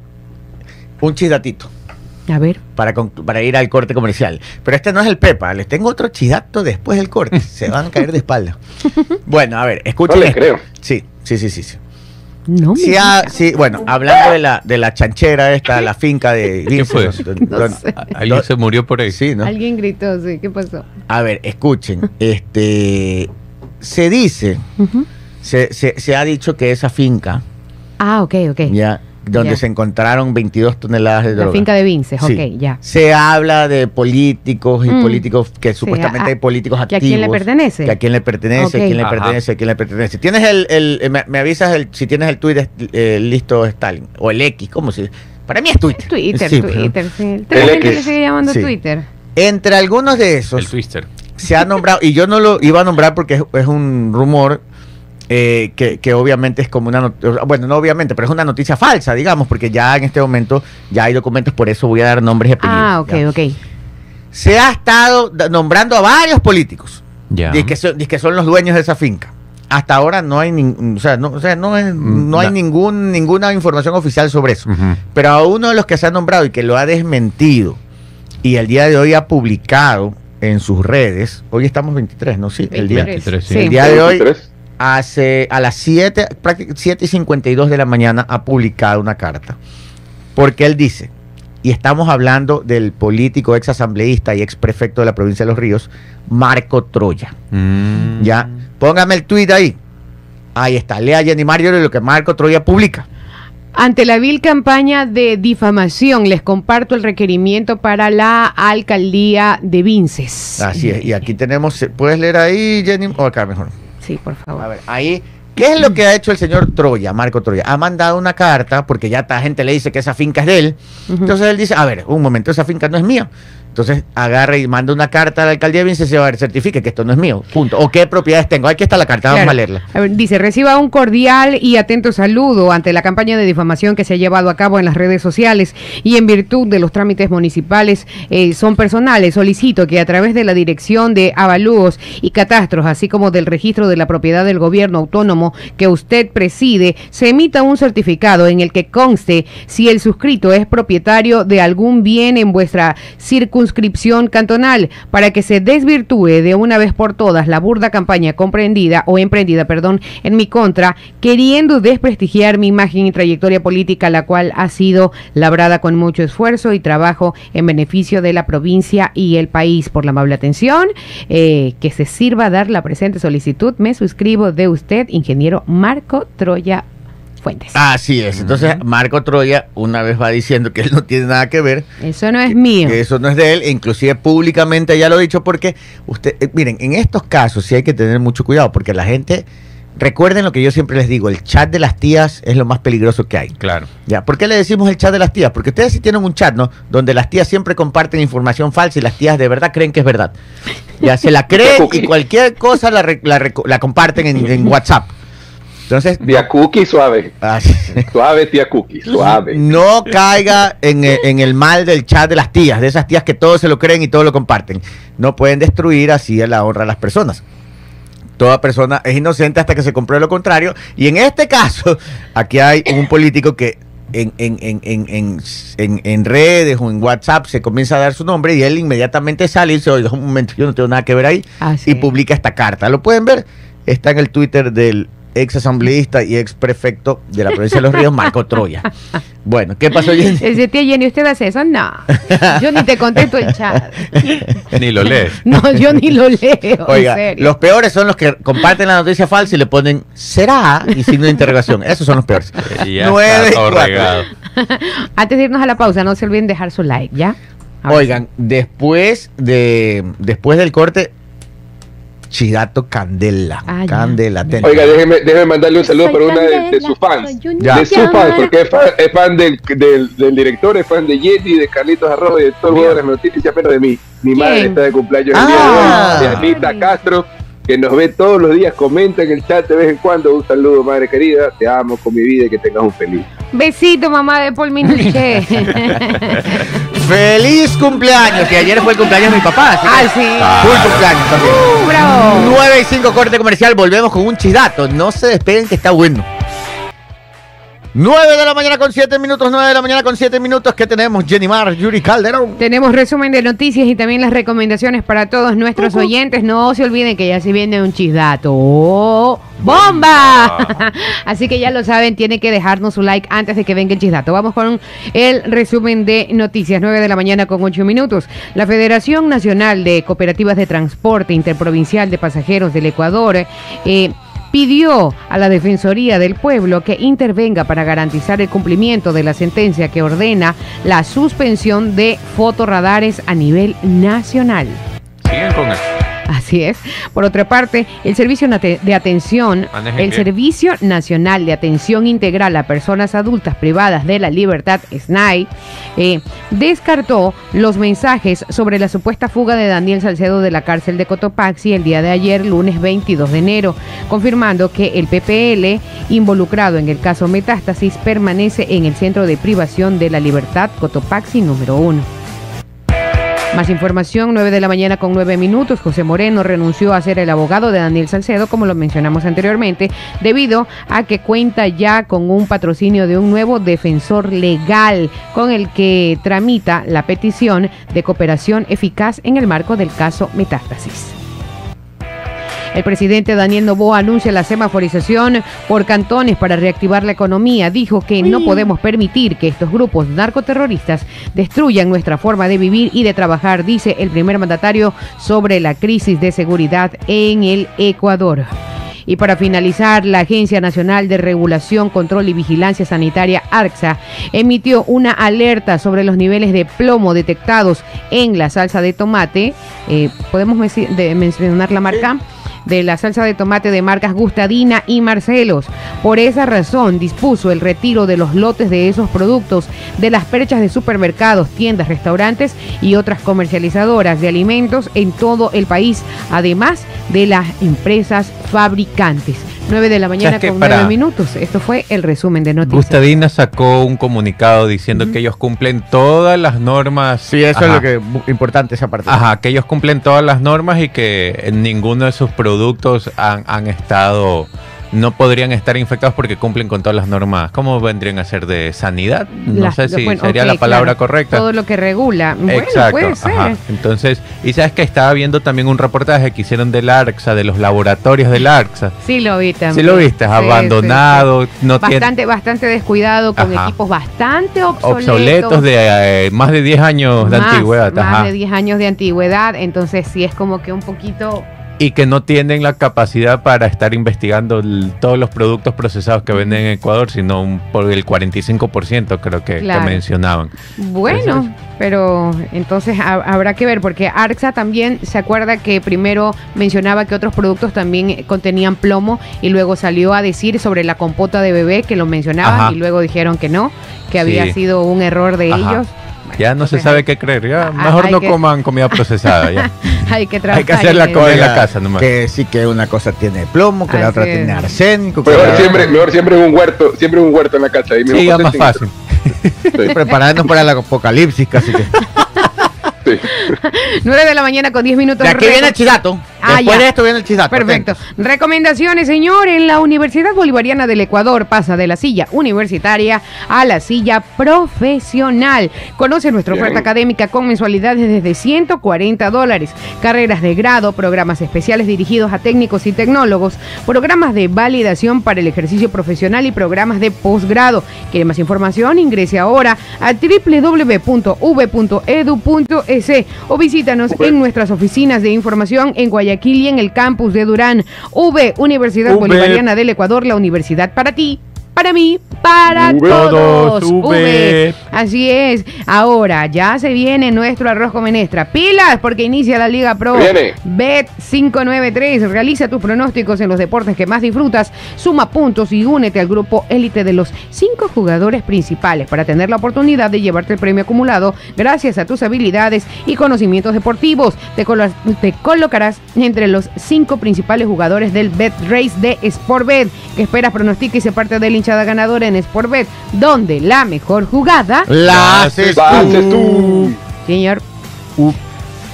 Un chidatito A ver. para, con- para ir al corte comercial. Pero este no es el Pepa. Les tengo otro chidato después del corte. Se van a caer de espalda. Bueno, a ver, escuchen. No le creo. Sí, sí, sí, sí. sí. No, Sí, me ah, digas. sí, bueno, hablando de la, de la chanchera esta, la finca de ¿Qué fue? No don- sé. Alguien se murió por ahí. Sí, ¿no? Alguien gritó, sí, ¿qué pasó? A ver, escuchen. Este. Se dice, se, se ha dicho que esa finca, Ah, ok, ok. ya, donde Ya. se encontraron 22 toneladas de La droga. finca de Vinces, Sí. ok, ya. Se habla de políticos y Mm. políticos que supuestamente a- hay políticos ¿que a activos. quién le pertenece? Que a quién le pertenece, a quién le Ajá. pertenece, a quién le pertenece. Tienes el, el- eh, me, me avisas el, si tienes el Twitter eh, listo Stalin o el X, ¿cómo se? Para mí es Twitter. Twitter, Sí, pero- Twitter, sí. La El gente X. le sigue llamando Sí. Twitter. Entre algunos de esos El Twister. se ha nombrado, y yo no lo iba a nombrar porque es, es un rumor eh, que, que obviamente es como una noticia, bueno, no obviamente, pero es una noticia falsa, digamos, porque ya en este momento ya hay documentos, por eso voy a dar nombres y apellidos. Ah, ok, ya. ok. Se ha estado nombrando a varios políticos. Ya. Dice que, son, dice que son los dueños de esa finca. Hasta ahora no hay, o sea, no, o sea, no, es- Mm, no hay ningún, ninguna información oficial sobre eso. Pero a uno de los que se ha nombrado y que lo ha desmentido y el día de hoy ha publicado en sus redes, hoy estamos 23, ¿no? Sí, el día, 23, sí. el día de hoy, 23. Hace a las 7, prácticamente 7 y 52 de la mañana ha publicado una carta. Porque él dice, y estamos hablando del político ex asambleísta y ex prefecto de la provincia de Los Ríos, Marco Troya. Mm. Ya, póngame el tweet ahí. Ahí está, lea Jenny Mario lo que Marco Troya publica. Ante la vil campaña de difamación, les comparto el requerimiento para la alcaldía de Vinces. Así es, y aquí tenemos, ¿puedes leer ahí, Jenny? O acá mejor. Sí, por favor. A ver, ahí, ¿qué es lo que ha hecho el señor Troya, Marco Troya? Ha mandado una carta, porque ya esta gente le dice que esa finca es de él. Entonces él dice, a ver, un momento, esa finca no es mía. Entonces agarra y manda una carta a la alcaldía de Vinces y a ver, certifique que esto no es mío. Punto. O qué propiedades tengo. Aquí está la carta, vamos Claro. a leerla. A ver, dice, reciba un cordial y atento saludo ante la campaña de difamación que se ha llevado a cabo en las redes sociales y en virtud de los trámites municipales eh, son personales. Solicito que a través de la dirección de avalúos y catastros, así como del registro de la propiedad del gobierno autónomo que usted preside, se emita un certificado en el que conste si el suscrito es propietario de algún bien en vuestra circunscripción cantonal para que se desvirtúe de una vez por todas la burda campaña comprendida o emprendida, perdón, en mi contra, queriendo desprestigiar mi imagen y trayectoria política, la cual ha sido labrada con mucho esfuerzo y trabajo en beneficio de la provincia y el país. Por la amable atención, eh, que se sirva dar la presente solicitud, me suscribo de usted, ingeniero Marco Troya Fuentes. Así es. Entonces Marco Troya una vez va diciendo que él no tiene nada que ver Eso no es mío. que eso no es de él, inclusive públicamente ya lo ha dicho porque usted, eh, miren, en estos casos sí hay que tener mucho cuidado porque la gente recuerden lo que yo siempre les digo, el chat de las tías es lo más peligroso que hay. Claro. Ya, ¿por qué le decimos el chat de las tías? Porque ustedes sí tienen un chat, ¿no? Donde las tías siempre comparten información falsa y las tías de verdad creen que es verdad. Ya se la creen y cualquier cosa la, re- la comparten en, en WhatsApp. Entonces, Tía Cookie, suave. ah, Suave, tía Cookie, suave. no caiga en, el- en el mal del chat de las tías, de esas tías que todo se lo creen y todo lo comparten. No pueden destruir así a la honra de las personas. Toda persona es inocente hasta que se compruebe lo contrario. Y en este caso, aquí hay un político que en, en, en, en, en, en- en redes o en WhatsApp se comienza a dar su nombre y él inmediatamente sale y dice, oye, un momento, yo no tengo nada que ver ahí. Así y es. publica esta carta. ¿Lo pueden ver? Está en el Twitter del ex asambleísta y ex prefecto de la provincia de Los Ríos, Marco Troya. Bueno, ¿qué pasó, Jenny? Ese tía Jenny, ¿usted hace eso? No. Yo ni te contesto el chat. Ni lo lees. No, yo ni lo leo. Oiga, en serio. los peores son los que comparten la noticia falsa y le ponen ¿será? y signo de interrogación. Esos son los peores. Y ya Nueve, está regado. Antes de irnos a la pausa, no se olviden dejar su like, ¿ya? Oigan, después de después del corte, Chidato Candela. Ah. Candela, atento. Oiga, déjeme, déjeme mandarle un saludo Soy para una de, sus fans. Ya. De sus fans, porque es fan, es fan del, del, del director, es fan de Yeti, de Carlitos Arroyo y de todo el mundo de las noticias, menos de mí. Mi madre está de cumpleaños Ah. el día de hoy. De Anita Castro, que nos ve todos los días, comenta en el chat de vez en cuando. Un saludo, madre querida. Te amo con mi vida y que tengas un feliz. Besito, mamá de Paul Minuché. ¡Feliz cumpleaños! Que ayer fue el cumpleaños de mi papá. así ah, sí. Full cumpleaños también. Uh, bravo. 9 y 5 corte comercial, volvemos con un chidato. No se despeguen que está bueno. 9 de la mañana con 7 minutos, 9 de la mañana con 7 minutos. ¿Qué tenemos? Jenny Mar, Yuri Calderón. Tenemos resumen de noticias y también las recomendaciones para todos nuestros oyentes. No se olviden que ya se viene un chisdato. ¡Oh! ¡Bomba! Así que ya lo saben, tienen que dejarnos su like antes de que venga el chisdato. Vamos con el resumen de noticias. 9 de la mañana con 8 minutos. La Federación Nacional de Cooperativas de Transporte Interprovincial de Pasajeros del Ecuador eh, pidió a la Defensoría del Pueblo que intervenga para garantizar el cumplimiento de la sentencia que ordena la suspensión de fotorradares a nivel nacional. Siguen con eso. Así es. Por otra parte, el Servicio de Atención, Manejen el bien. Servicio Nacional de Atención Integral a Personas Adultas Privadas de la Libertad, SNAI, eh, descartó los mensajes sobre la supuesta fuga de Daniel Salcedo de la cárcel de Cotopaxi el día de ayer, lunes 22 de enero, confirmando que el PPL involucrado en el caso Metástasis permanece en el Centro de Privación de la Libertad Cotopaxi número 1. Más información, 9 de la mañana con 9 minutos. José Moreno renunció a ser el abogado de Daniel Salcedo, como lo mencionamos anteriormente, debido a que cuenta ya con un patrocinio de un nuevo defensor legal con el que tramita la petición de cooperación eficaz en el marco del caso Metástasis. El presidente Daniel Novoa anuncia la semaforización por cantones para reactivar la economía. Dijo que no podemos permitir que estos grupos narcoterroristas destruyan nuestra forma de vivir y de trabajar, dice el primer mandatario sobre la crisis de seguridad en el Ecuador. Y para finalizar, la Agencia Nacional de Regulación, Control y Vigilancia Sanitaria, ARCSA, emitió una alerta sobre los niveles de plomo detectados en la salsa de tomate. Eh, ¿Podemos menci- de- mencionar la marca? De la salsa de tomate de marcas Gustadina y Marcelos. Por esa razón dispuso el retiro de los lotes de esos productos de las perchas de supermercados, tiendas, restaurantes y otras comercializadoras de alimentos en todo el país, además de las empresas fabricantes. 9 de la mañana con Para- 9 minutos. Esto fue el resumen de noticias. Gustadina sacó un comunicado diciendo que ellos cumplen todas las normas. Sí, eso Ajá. es lo que importante esa parte. Ajá, que ellos cumplen todas las normas y que ninguno de sus productos han, han estado, no podrían estar infectados porque cumplen con todas las normas. ¿Cómo vendrían a ser de sanidad? No sé si bueno, sería la palabra claro. correcta. Todo lo que regula. Bueno, Exacto. puede ser. ajá. Entonces, y sabes que estaba viendo también un reportaje que hicieron del ARCSA, de los laboratorios del ARCSA. Sí lo vi también. Sí lo viste, Sí, abandonado, no tiene Bastante, bastante descuidado, con Ajá. equipos bastante obsoletos. obsoletos de eh, más de 10 años de antigüedad. Más ajá. de 10 años de antigüedad, entonces sí es como que un poquito y que no tienen la capacidad para estar investigando el- todos los productos procesados que venden en Ecuador, sino un- por el 45% creo que, que Claro. mencionaban. Bueno, pero entonces ha- habrá que ver, porque ARXA también se acuerda que primero mencionaba que otros productos también contenían plomo y luego salió a decir sobre la compota de bebé que lo mencionaban Ajá. y luego dijeron que no, que había Sí. sido un error de Ajá. ellos. Ya no se sabe qué creer, ya mejor no que- coman comida procesada, ya. Hay que trabajar. Hay que hacer la en cosa en la casa nomás. Que sí que una cosa tiene plomo, que la Así otra es. tiene arsénico. Mejor la- siempre, mejor siempre un huerto, siempre en un huerto en la casa. Y Sí, ya más fácil. Sí, Prepararnos para el apocalipsis, casi que. sí. 9 de la mañana con 10 minutos. De aquí viene el chidato. Ah, Después ya. de esto viene el chidato. Perfecto. Recomendaciones, señor. En la Universidad Bolivariana del Ecuador pasa de la silla universitaria a la silla profesional. Conoce nuestra Bien. oferta académica con mensualidades desde 140 dólares. Carreras de grado, programas especiales dirigidos a técnicos y tecnólogos, programas de validación para el ejercicio profesional y programas de posgrado. ¿Quiere más información? Ingrese ahora a www.v.edu.es o visítanos en nuestras oficinas de información en Guayaquil y en el campus de Durán. V, Universidad. Bolivariana del Ecuador, la universidad para ti. Para mí, para V. todos. Así es. Ahora ya se viene nuestro arroz con menestra. Pilas, porque inicia la Liga Pro. Viene. Bet 593. Realiza tus pronósticos en los deportes que más disfrutas. Suma puntos y únete al grupo élite de los cinco jugadores principales para tener la oportunidad de llevarte el premio acumulado gracias a tus habilidades y conocimientos deportivos. Te, colo- te colocarás entre los cinco principales jugadores del Bet Race de Sportbet. Que esperas, pronostica y se parte de la hinchada ganadora en Sportbet, donde la mejor jugada, La haces tú. tú. señor.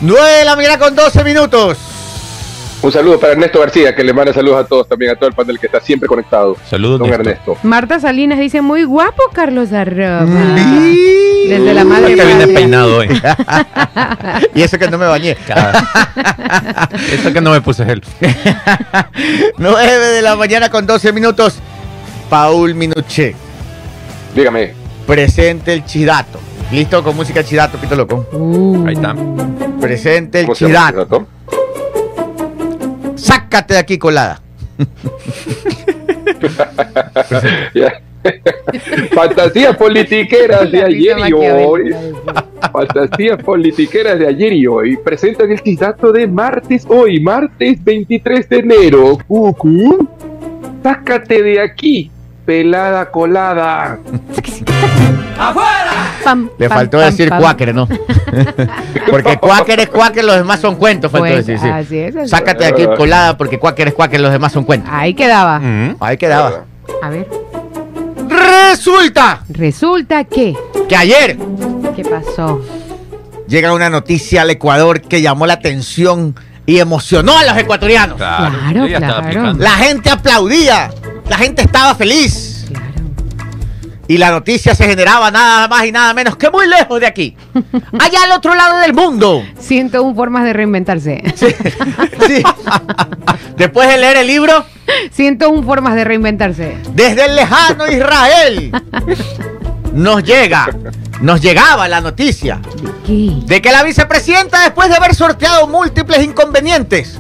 9 de la mañana con 12 minutos. Un saludo para Ernesto García, que le manda saludos a todos también, a todo el panel que está siempre conectado. Saludos, Don. Ernesto. Marta Salinas dice, muy guapo Carlos Arroba. Sí. Desde la madre que viene peinado hoy. Y eso que no me bañé. Eso que no me puse gel. 9 de la mañana con 12 minutos. Paul Minuché, Dígame. presente el chidato. ¿Listo con música chidato, pito loco? Uh. Ahí está. Presente el ¿Cómo se llama chidato. Sácate de aquí colada. Fantasías politiqueras de ayer y hoy. Fantasías politiqueras de ayer y hoy. Presentan el dato de martes hoy, martes 23 de enero. Cucu. Sácate de aquí, pelada colada. Pam, Le pam, faltó pam, decir pam. cuáquer, ¿no? porque cuáquer es cuáquer, los demás son cuentos. faltó Bueno, decir, sí. así es, así es. Sácate de aquí colada porque cuáquer es cuáquer, los demás son cuentos. Ahí quedaba. Mm. Ahí quedaba. A ver. Resulta Resulta que. que ayer ¿Qué pasó? llega una noticia al Ecuador que llamó la atención y emocionó a los ecuatorianos. Claro, claro. La gente aplaudía, la gente estaba feliz. Claro. Y la noticia se generaba nada más y nada menos que muy lejos de aquí. Allá al otro lado del mundo. 101 formas de reinventarse. Sí. Después de leer el libro, 101 formas de reinventarse. desde el lejano Israel, nos llega, nos llegaba la noticia ¿Qué? de que la vicepresidenta, después de haber sorteado múltiples inconvenientes.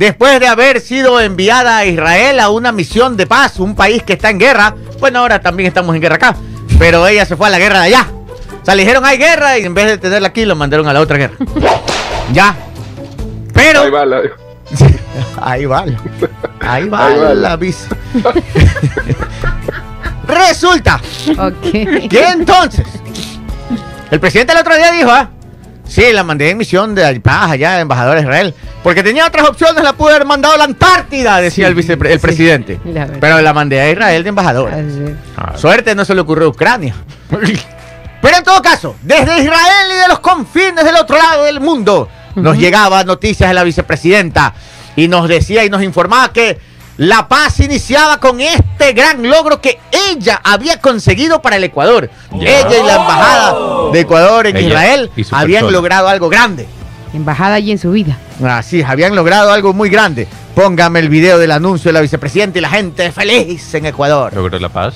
Después de haber sido enviada a Israel a una misión de paz, un país que está en guerra, bueno, ahora también estamos en guerra acá, pero ella se fue a la guerra de allá. O sea, le dijeron hay guerra y en vez de tenerla aquí, lo mandaron a la otra guerra. ya. Pero... Ahí va la. Ahí va. Ahí va, Ahí va la la-. Resulta Ok. que entonces el presidente el otro día dijo, ah, sí, la mandé en misión de paz allá, embajador de Israel, porque tenía otras opciones, la pude haber mandado a la Antártida, decía el, vicepre- el sí, presidente. la. Pero la mandé a Israel de embajador. Suerte no se le ocurrió a Ucrania. Pero en todo caso, desde Israel y de los confines del otro lado del mundo, nos Ujú. llegaban noticias de la vicepresidenta y nos decía y nos informaba que la paz iniciaba con este gran logro que ella había conseguido para el Ecuador. Ya. Ella y la embajada de Ecuador en Ella Israel y habían persona. logrado algo grande. Embajada allí en su vida. Así, habían logrado algo muy grande. Póngame el video del anuncio de la vicepresidenta y la gente feliz en Ecuador. Logró la paz.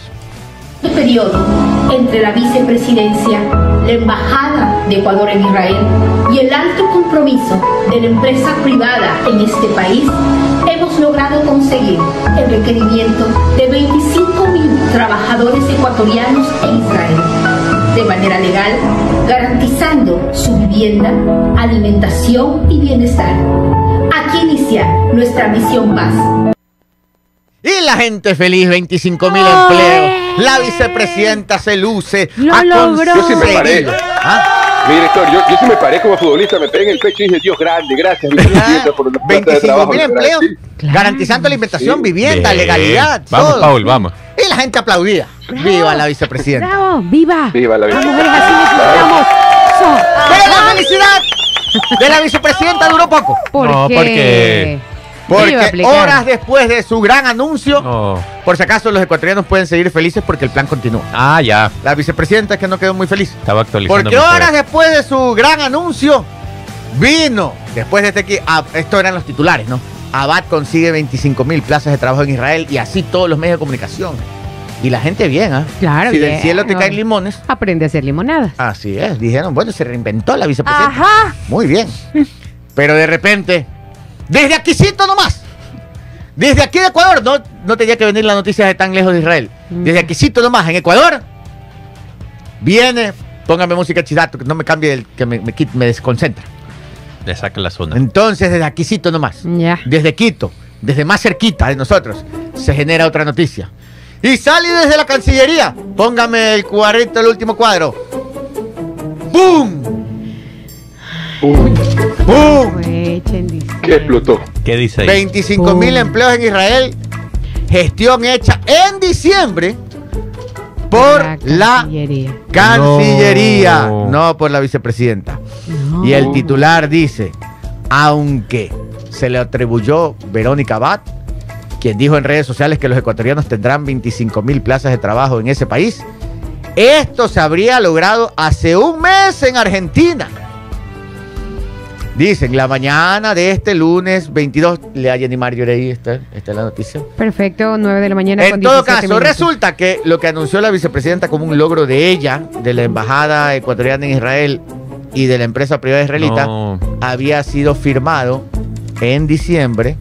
periodo entre la vicepresidencia la Embajada de Ecuador en Israel y el alto compromiso de la empresa privada en este país, hemos logrado conseguir el requerimiento de 25 mil trabajadores ecuatorianos en Israel de manera legal, garantizando su vivienda, alimentación y bienestar. Aquí inicia nuestra misión paz. Y la gente feliz, 25 mil empleos. La vicepresidenta se luce. Lo logró. Yo sí me ¿Ah? Mi director, yo, yo sí me paré como futbolista, me pegué en el pecho y dije, Dios grande, gracias, por de 25 trabajo. mil empleos. Claro. garantizando alimentación, Sí. vivienda, Bien. legalidad, Vamos, todo. Paul, vamos. Y la gente aplaudía. Viva la vicepresidenta. ¡Bravo! ¡Viva! Viva la vicepresidenta. así necesitamos. Pero la felicidad de la vicepresidenta duró poco. ¿Por No, qué? porque- Porque horas después de su gran anuncio, No. por si acaso los ecuatorianos pueden seguir felices porque el plan continúa. Ah, ya. La vicepresidenta es que no quedó muy feliz. Estaba actualizando. Porque horas poder. después de su gran anuncio, vino, después de este que, ah, esto eran los titulares, ¿no? Abad consigue 25 mil plazas de trabajo en Israel y así todos los medios de comunicación. Y la gente bien, ¿ah? Claro, Si del cielo te caen limones. Aprende a hacer limonadas. Así es, dijeron, bueno, se reinventó la vicepresidenta. Ajá. Muy bien. Pero de repente, desde aquícito nomás. Desde aquí de Ecuador, no, no tenía que venir la noticia de tan lejos de Israel. Desde aquícito nomás, en Ecuador, viene, póngame música chidato, que no me cambie, el, que me, me, me desconcentra. Le saca la zona. Entonces, desde aquícito nomás, Ya. desde Quito, desde más cerquita de nosotros, se genera otra noticia. Y sale desde la Cancillería. Póngame el cuadrito, el último cuadro. ¡Pum! ¡Pum! Fue hecha en diciembre. ¿Qué explotó? ¿Qué dice ahí? 25 mil Pum. empleos en Israel. Gestión hecha en diciembre por la Cancillería. Cancillería, No. no por la vicepresidenta. No. Y el titular dice, aunque se le atribuyó Verónica Abad, quien dijo en redes sociales que los ecuatorianos tendrán 25 mil plazas de trabajo en ese país, esto se habría logrado hace un mes en Argentina. Dicen, la mañana de este lunes 22, le a Jenny Mario ahí, está, está la noticia. Perfecto, 9 de la mañana. En con todo 17 caso, minutos. resulta que lo que anunció la vicepresidenta como un logro de ella, de la embajada ecuatoriana en Israel y de la empresa privada israelita, No. había sido firmado en diciembre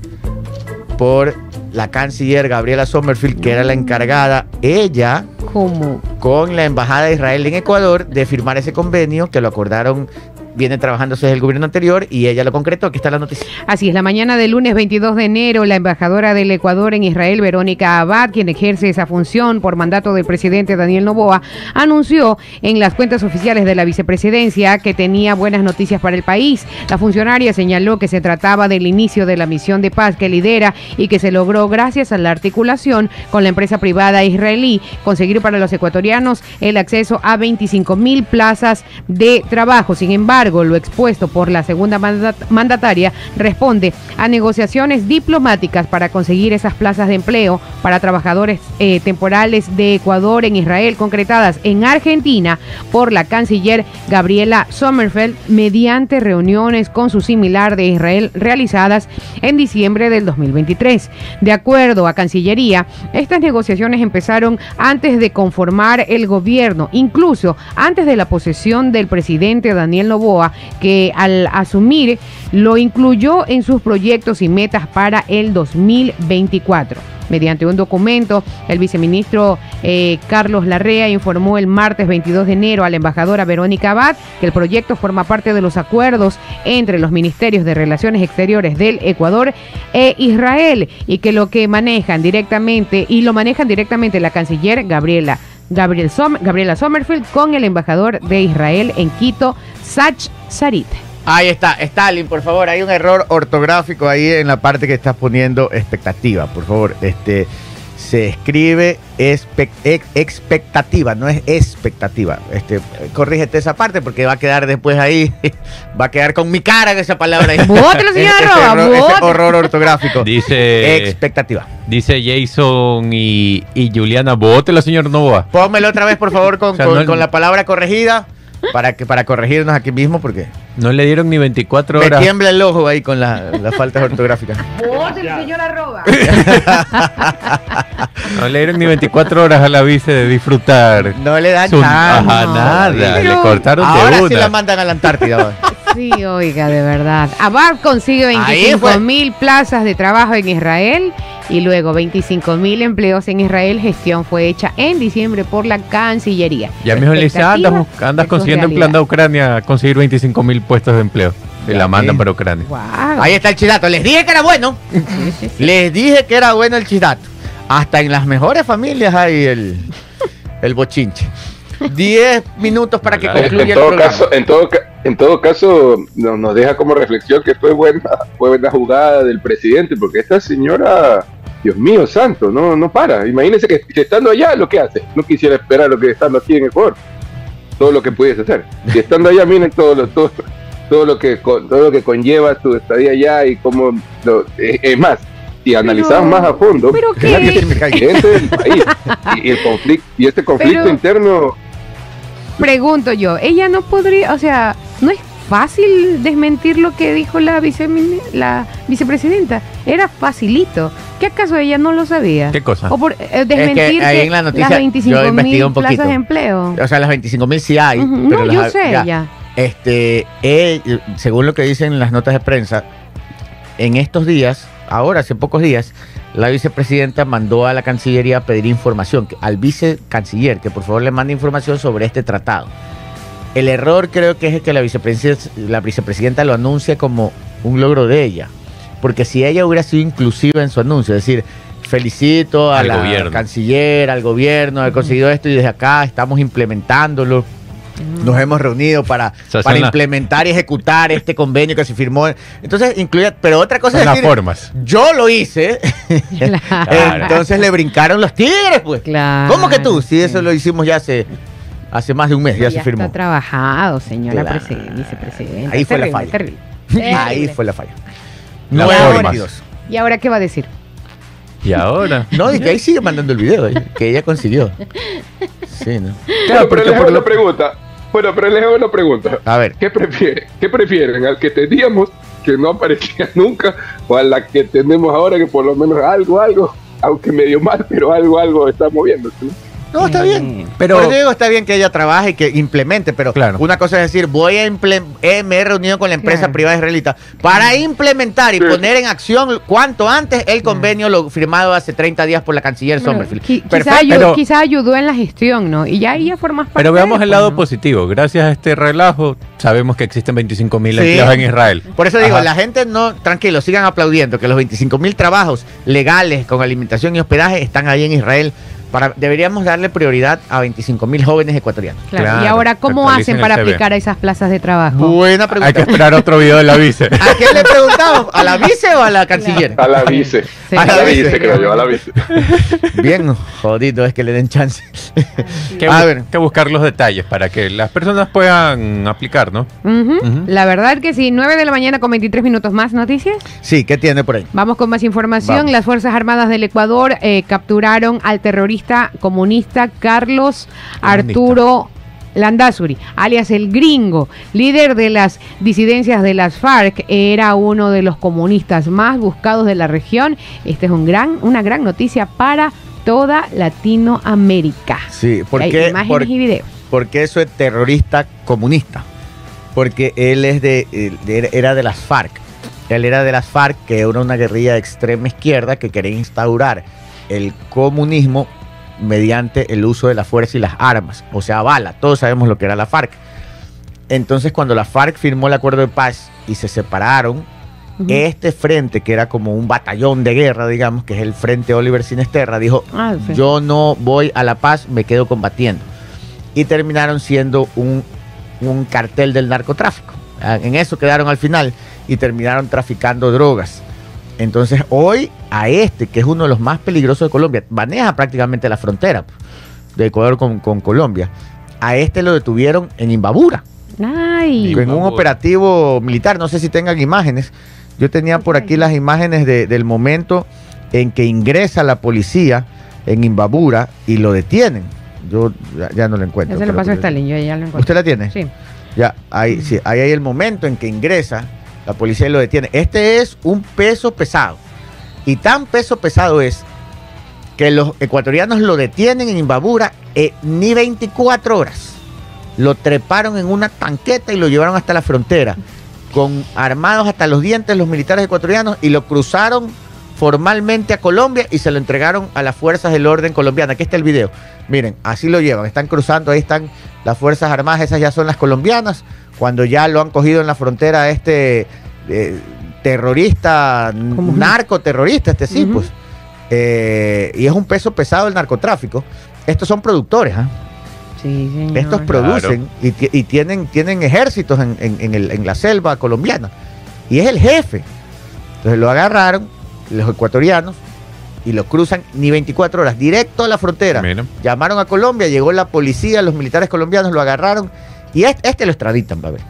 por la canciller Gabriela Sommerfield, que era la encargada, ella, ¿Cómo? con la embajada de Israel en Ecuador, de firmar ese convenio que lo acordaron, viene trabajándose desde el gobierno anterior y ella lo concretó. Aquí está la noticia. Así es, la mañana del lunes 22 de enero, la embajadora del Ecuador en Israel, Verónica Abad, quien ejerce esa función por mandato del presidente Daniel Noboa, anunció en las cuentas oficiales de la vicepresidencia que tenía buenas noticias para el país. La funcionaria señaló que se trataba del inicio de la misión de paz que lidera y que se logró gracias a la articulación con la empresa privada israelí, conseguir para los ecuatorianos el acceso a 25 mil plazas de trabajo. Sin embargo, lo expuesto por la segunda mandat- mandataria responde a negociaciones diplomáticas para conseguir esas plazas de empleo para trabajadores eh, temporales de Ecuador en Israel, concretadas en Argentina por la canciller Gabriela Sommerfeld mediante reuniones con su similar de Israel realizadas en diciembre del 2023. De acuerdo a Cancillería, estas negociaciones empezaron antes de conformar el gobierno, incluso antes de la posesión del presidente Daniel Que al asumir lo incluyó en sus proyectos y metas para el 2024. Mediante un documento, el viceministro eh, Carlos Larrea informó el martes 22 de enero a la embajadora Verónica Abad que el proyecto forma parte de los acuerdos entre los ministerios de Relaciones Exteriores del Ecuador e Israel y que lo que manejan directamente y lo manejan directamente la canciller Gabriela Gabriel Som- Gabriela Sommerfield con el embajador de Israel en Quito, Sach Sarit. Ahí está, Stalin, por favor, hay un error ortográfico ahí en la parte que estás poniendo expectativa, por favor. Este se escribe expectativa, no es expectativa. Este, corrígete esa parte porque va a quedar después ahí, va a quedar con mi cara en esa palabra. Bótelo, señor Ese ese bótelo. horror ortográfico. Dice, Expectativa. dice Jason y, y Juliana, bótela, señor Novoa. Pónmelo otra vez, por favor, con, O sea, con- no- con la palabra corregida. Para, que, para corregirnos aquí mismo porque No le dieron ni 24 me horas. tiembla el ojo ahí con la- las faltas ortográficas. Vote, señor arroba. No le dieron ni 24 horas a la vice de disfrutar. No le dan Su- chance. Ajá, nada. Le cortaron Ahora de sí una. la mandan a la Antártida. ahora. Sí, oiga, de verdad. Abar consigue Ahí 25 fue. mil plazas de trabajo en Israel y luego 25 mil empleos en Israel. Gestión fue hecha en diciembre por la Cancillería. Ya mismo le andas, andas consiguiendo en plan de. Ucrania conseguir 25 mil puestos de empleo. Y Ya la mandan para Ucrania. Ahí está el chidato. Les dije que era bueno. Sí, sí, sí. Les dije que era bueno el chidato. Hasta en las mejores familias hay el, el bochinche. 10 minutos para que concluya en el todo programa. caso, en todo, ca- en todo caso, nos, nos deja como reflexión que fue buena, fue buena jugada del presidente, porque esta señora, Dios mío santo, no, no para. Imagínense que, que estando allá, lo que hace. No quisiera esperar lo que estando aquí en Ecuador. Todo lo que pudiese hacer. Y estando allá, miren todo lo, todo, todo lo que con- todo lo que conlleva tu estadía allá y cómo lo, es, es más. Si analizamos más a fondo, ¿pero qué? gente del país. Y, y el conflicto, y este conflicto Pero- interno Pregunto yo, ella no podría, o sea, no es fácil desmentir lo que dijo la, la vicepresidenta. Era facilito. ¿Qué acaso ella no lo sabía? ¿Qué cosa? O por eh, desmentir que en la noticia las yo 25 investigué mil plazas de empleo. O sea, las 25 mil sí hay. Pero No, yo sé ya. Este, según lo que dicen las notas de prensa, en estos días, ahora hace pocos días, la vicepresidenta mandó a la Cancillería a pedir información, al vicecanciller, que por favor le mande información sobre este tratado. El error creo que es que la vicepresidenta, la vicepresidenta lo anuncia como un logro de ella. Porque si ella hubiera sido inclusiva en su anuncio, es decir, felicito a Al la gobierno. canciller, al gobierno, haber conseguido esto y desde acá estamos implementándolo. Nos hemos reunido para, sea, para la- implementar y ejecutar este convenio que se firmó. Entonces, incluía, pero otra cosa Son es las decir, formas. yo lo hice. Claro. Entonces le brincaron los tigres, pues. Claro, ¿Cómo que tú? Sí, eso sí. lo hicimos ya hace, hace más de un mes, ya, se firmó. está trabajado, señora Claro. vicepresidenta. Ahí fue la falla. terrible. Ahí fue la falla. Veintidós. ¿Y ahora qué va a decir? Y ahora. No, y que ahí sigue mandando el video, eh, que ella consiguió. Sí, ¿no? Claro, pero les hago una pregunta. Bueno, pero les hago una pregunta. A ver, ¿Qué prefieren? ¿Qué prefieren? ¿Al que teníamos que no aparecía nunca o a la que tenemos ahora que por lo menos algo, algo, aunque medio mal, pero algo, algo está moviéndose? ¿No? está bien. Pero- Por eso digo, está bien que ella trabaje y que implemente, pero Claro. una cosa es decir, voy a implementar, me he reunido con la empresa Claro. privada israelita para implementar y Sí. poner en acción cuanto antes el convenio lo firmado hace 30 días por la canciller Sommerfield. Qui- quizá, pero- ayudó en la gestión, ¿no? Y ya ella formas parte Pero veamos de el lado ¿no? positivo. Gracias a este relajo, sabemos que existen 25 mil Sí. empleos en Israel. Por eso digo, Ajá. la gente no, tranquilo, sigan aplaudiendo que los 25 mil trabajos legales con alimentación y hospedaje están ahí en Israel. Para, deberíamos darle prioridad a 25 mil jóvenes ecuatorianos. Claro. Claro, y ahora, ¿cómo hacen para aplicar a esas plazas de trabajo? Buena Hay pregunta. que esperar otro video de la vice. ¿A quién le preguntamos? ¿A la vice o a la canciller? A la vice. Sí. A la Sí. vice, creo yo, a la vice. Bien jodido es que le den chance. que, a ver, que buscar los detalles para que las personas puedan aplicar, ¿no? La verdad que sí, 9 de la mañana con 23 minutos más noticias. sí, ¿qué tiene por ahí? Vamos con más información. Vamos. Las Fuerzas Armadas del Ecuador eh, capturaron al terrorista comunista Carlos Arturo Landazuri, alias el gringo, líder de las disidencias de las FARC, era uno de los comunistas más buscados de la región. Esta es un gran, una gran noticia para toda Latinoamérica. Sí, ¿por Hay qué, imágenes por- y videos. por qué eso es terrorista comunista? Porque él es de, era de las FARC. Él era de las FARC, que era una guerrilla de extrema izquierda que quería instaurar el comunismo mediante el uso de la fuerza y las armas, o sea, bala. Todos sabemos lo que era la FARC. Entonces, cuando la FARC firmó el acuerdo de paz y se separaron, este frente, que era como un batallón de guerra, digamos, que es el Frente Oliver Sinesterra, dijo, Ah, sí. yo no voy a la paz, me quedo combatiendo. Y terminaron siendo un, un cartel del narcotráfico. Ah, En eso quedaron al final y terminaron traficando drogas. Entonces hoy a este, que es uno de los más peligrosos de Colombia, maneja prácticamente la frontera de Ecuador con, con Colombia, a este lo detuvieron en Imbabura Ay, en un operativo militar. No sé si tengan imágenes. Yo tenía por aquí las imágenes de- del momento en que ingresa la policía en Imbabura y lo detienen. Yo ya, ya no lo encuentro. Ya se lo pasó a Stalin, yo ya lo encontré. ¿Usted la tiene? Sí. Ya, ahí, sí, ahí hay el momento en que ingresa la policía lo detiene. Este es un peso pesado. Y tan peso pesado es que los ecuatorianos lo detienen en Imbabura eh, ni 24 horas. Lo treparon en una tanqueta y lo llevaron hasta la frontera. Con armados hasta los dientes los militares ecuatorianos y lo cruzaron formalmente a Colombia y se lo entregaron a las fuerzas del orden colombiana. Aquí está el video. Miren, así lo llevan. Están cruzando, ahí están las fuerzas armadas, esas ya son las colombianas. Cuando ya lo han cogido en la frontera este eh, terrorista, Como- narcoterrorista, este sí, pues. Eh, y es un peso pesado el narcotráfico. Estos son productores, ¿ah? Sí, señor. Estos producen y, ti- y tienen, tienen ejércitos en, en- en el- en la selva colombiana. Y es el jefe. Entonces lo agarraron los ecuatorianos y lo cruzan ni 24 horas, directo a la frontera. Mira. Llamaron a Colombia, llegó la policía, los militares colombianos lo agarraron y a este, este lo extraditan, va a ver.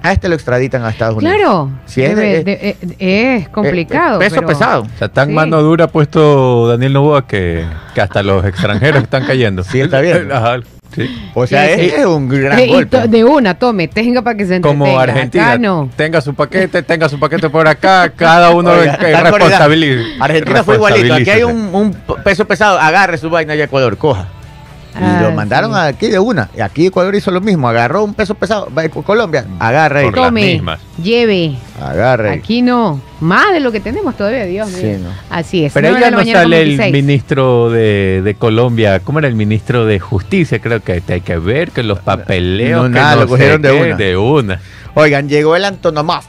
A este lo extraditan a Estados Unidos. Claro, Sí, es debe- de- de- es complicado. Peso pero- pesado. O sea, tan Sí. mano dura ha puesto Daniel Novoa que, que hasta los extranjeros están cayendo. Sí, está bien. Ajá, sí. O sea, Sí, es, sí. es un gran Eh, y golpe. de una, tome, tenga para que se Como entretenga. Argentina. Acá no. Tenga su paquete, tenga su paquete por acá, cada uno Oiga, es- es está responsabili- Argentina fue igualito. Aquí hay un, un peso pesado. Agarre su vaina y Ecuador, coja. Y Ah, lo mandaron sí. aquí de una. Y aquí Ecuador hizo lo mismo. Agarró un peso pesado. Colombia, agarre. ahí. Por las Tome, mismas. lleve. Agarre. Aquí no. Más de lo que tenemos todavía, Dios Sí, mío. no. Así es. Pero nueve ya de la no sale el 26. ministro de, de Colombia, ¿cómo era el ministro de Justicia? Creo que hay que ver que los papeleos. No, que nada, no lo cogieron de una. De una. Oigan, llegó el Antonomov.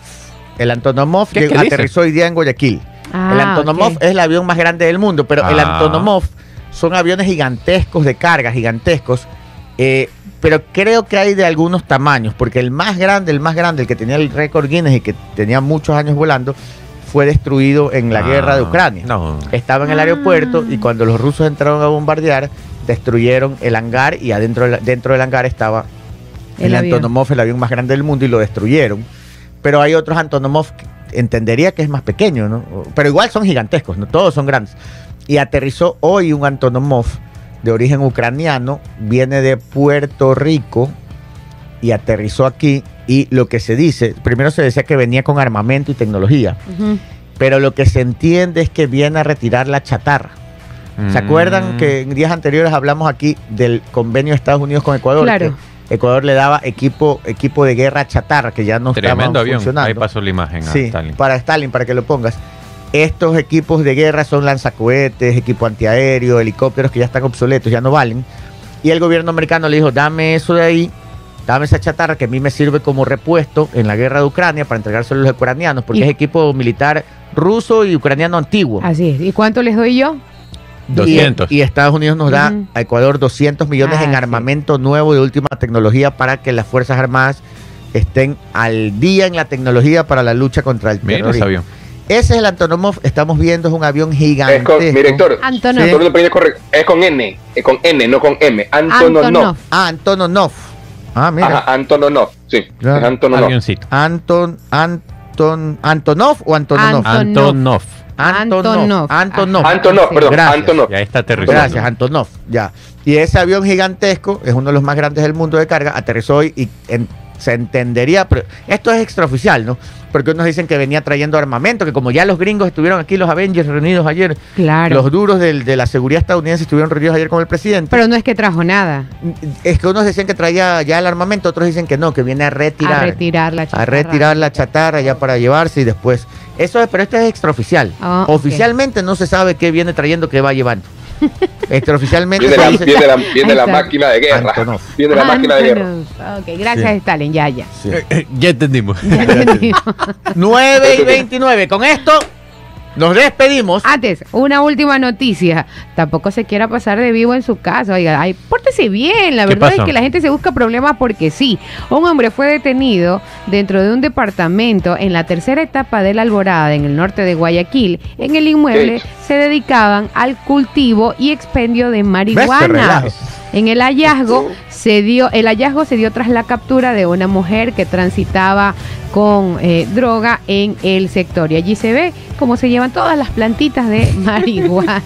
El Antonomov ¿Qué- llegó- aterrizó hoy día en Guayaquil. Ah, el Antonomov ok. es el avión más grande del mundo, pero el Ah. Antonomov son aviones gigantescos de carga, gigantescos. eh, pero creo que hay de algunos tamaños, porque el más grande, el más grande, el que tenía el récord Guinness y que tenía muchos años volando, fue destruido en la Ah, guerra de Ucrania. No. Estaba en el Ah. aeropuerto y cuando los rusos entraron a bombardear, destruyeron el hangar y adentro del, dentro del hangar estaba el, El. Antonomov, el avión más grande del mundo, y lo destruyeron. Pero hay otros Antonomov que entendería que es más pequeño, ¿no? Pero igual son gigantescos, ¿no? Todos son grandes. Y aterrizó hoy un Antonomov de origen ucraniano, viene de Puerto Rico y aterrizó aquí. Y lo que se dice, primero se decía que venía con armamento y tecnología, pero lo que se entiende es que viene a retirar la chatarra. ¿Se acuerdan Mm. que en días anteriores hablamos aquí del convenio de Estados Unidos con Ecuador? Claro. Que Ecuador le daba equipo, equipo de guerra chatarra que ya no Tremendo avión. Ahí funcionando. pasó la imagen a Sí, Stalin. para Stalin, para que lo pongas. Estos equipos de guerra son lanzacohetes, equipo antiaéreo, helicópteros que ya están obsoletos, ya no valen. Y el gobierno americano le dijo, dame eso de ahí, dame esa chatarra que a mí me sirve como repuesto en la guerra de Ucrania para entregárselo a los ucranianos, porque Y- es equipo militar ruso y ucraniano antiguo. Así es. ¿Y cuánto les doy yo? 200. Y, y Estados Unidos nos da a Ecuador 200 millones Ah, en sí. armamento nuevo de última tecnología para que las Fuerzas Armadas estén al día en la tecnología para la lucha contra el Mira ese terrorismo. avión. Ese es el Antonomov, estamos viendo, es un avión Es gigantesco. con, mi director, Antonov. es con N, es con N, no con M. Antonov. Antonov. Ah, Antonov. Ah, mira. Ajá, Antonov, sí, Ya. es Antonov. Avioncito. Anton, Anton, Antonov o Antonov? Antonov. Antonov. Antonov. Antonov. Antonov. Perdón, Gracias. Antonov. Ya está aterrizando. Gracias, Antonov. Ya. Y ese avión gigantesco es uno de los más grandes del mundo de carga. Aterrizó hoy y en- se entendería, pero esto es extraoficial, ¿no? Porque unos dicen que venía trayendo armamento, que como ya los gringos estuvieron aquí, los Avengers reunidos ayer, Claro. los duros del- de la seguridad estadounidense estuvieron reunidos ayer con el presidente. Pero no es que trajo nada. es que unos decían que traía ya el armamento, otros dicen que no, que viene a retirar. A retirar la a chatarra. retirar la chatarra ya para llevarse y después. Eso es, pero esto es extraoficial. Ah. Oficialmente no se sabe qué viene trayendo, qué va llevando. Extraoficialmente Viene la, dice- viene la, viene la Ahí está. máquina de guerra. Antonov. Viene la máquina de guerra. Ok, gracias, Sí. Stalin. Ya, ya. Sí. ya entendimos. Ya entendí. 9 y 29. Con esto nos despedimos. Antes, una última noticia. Tampoco se quiera pasar de vivo en su casa. Oiga, ay, pórtese bien. La ¿Qué verdad pasó? es que la gente se busca problemas porque sí. Un hombre fue detenido dentro de un departamento en la tercera etapa de la Alborada, en el norte de Guayaquil. En el inmueble se dedicaban al cultivo y expendio de marihuana. En el hallazgo Se dio, el hallazgo se dio tras la captura de una mujer que transitaba con eh, droga en el sector. Y allí se ve cómo se llevan todas las plantitas de marihuana.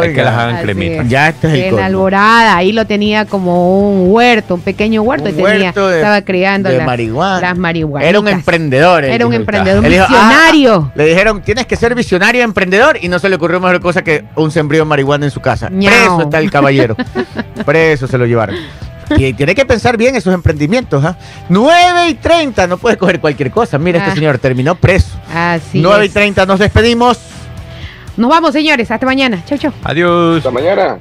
Hay que las hagan Así cremitas. es. Ya este es el en colmo. Alborada, ahí lo tenía como un huerto, un pequeño huerto, Un y tenía, huerto de- estaba criando de las, marihuana. las marihuanitas. Era un emprendedor. Era un emprendedor, un "Ah, visionario". le dijeron, tienes que ser visionario emprendedor y no se le ocurrió mejor cosa que un sembrío de marihuana en su casa. Ñao. Preso está el caballero. Preso se lo llevaron. Y tiene que pensar bien esos emprendimientos. ¿ah? 9 y 30, no puede coger cualquier cosa. Mira, Ah. este señor terminó preso. Así 9 y es. 30, nos despedimos. Nos vamos, señores. Hasta mañana. Chau, chau. Adiós. Hasta mañana.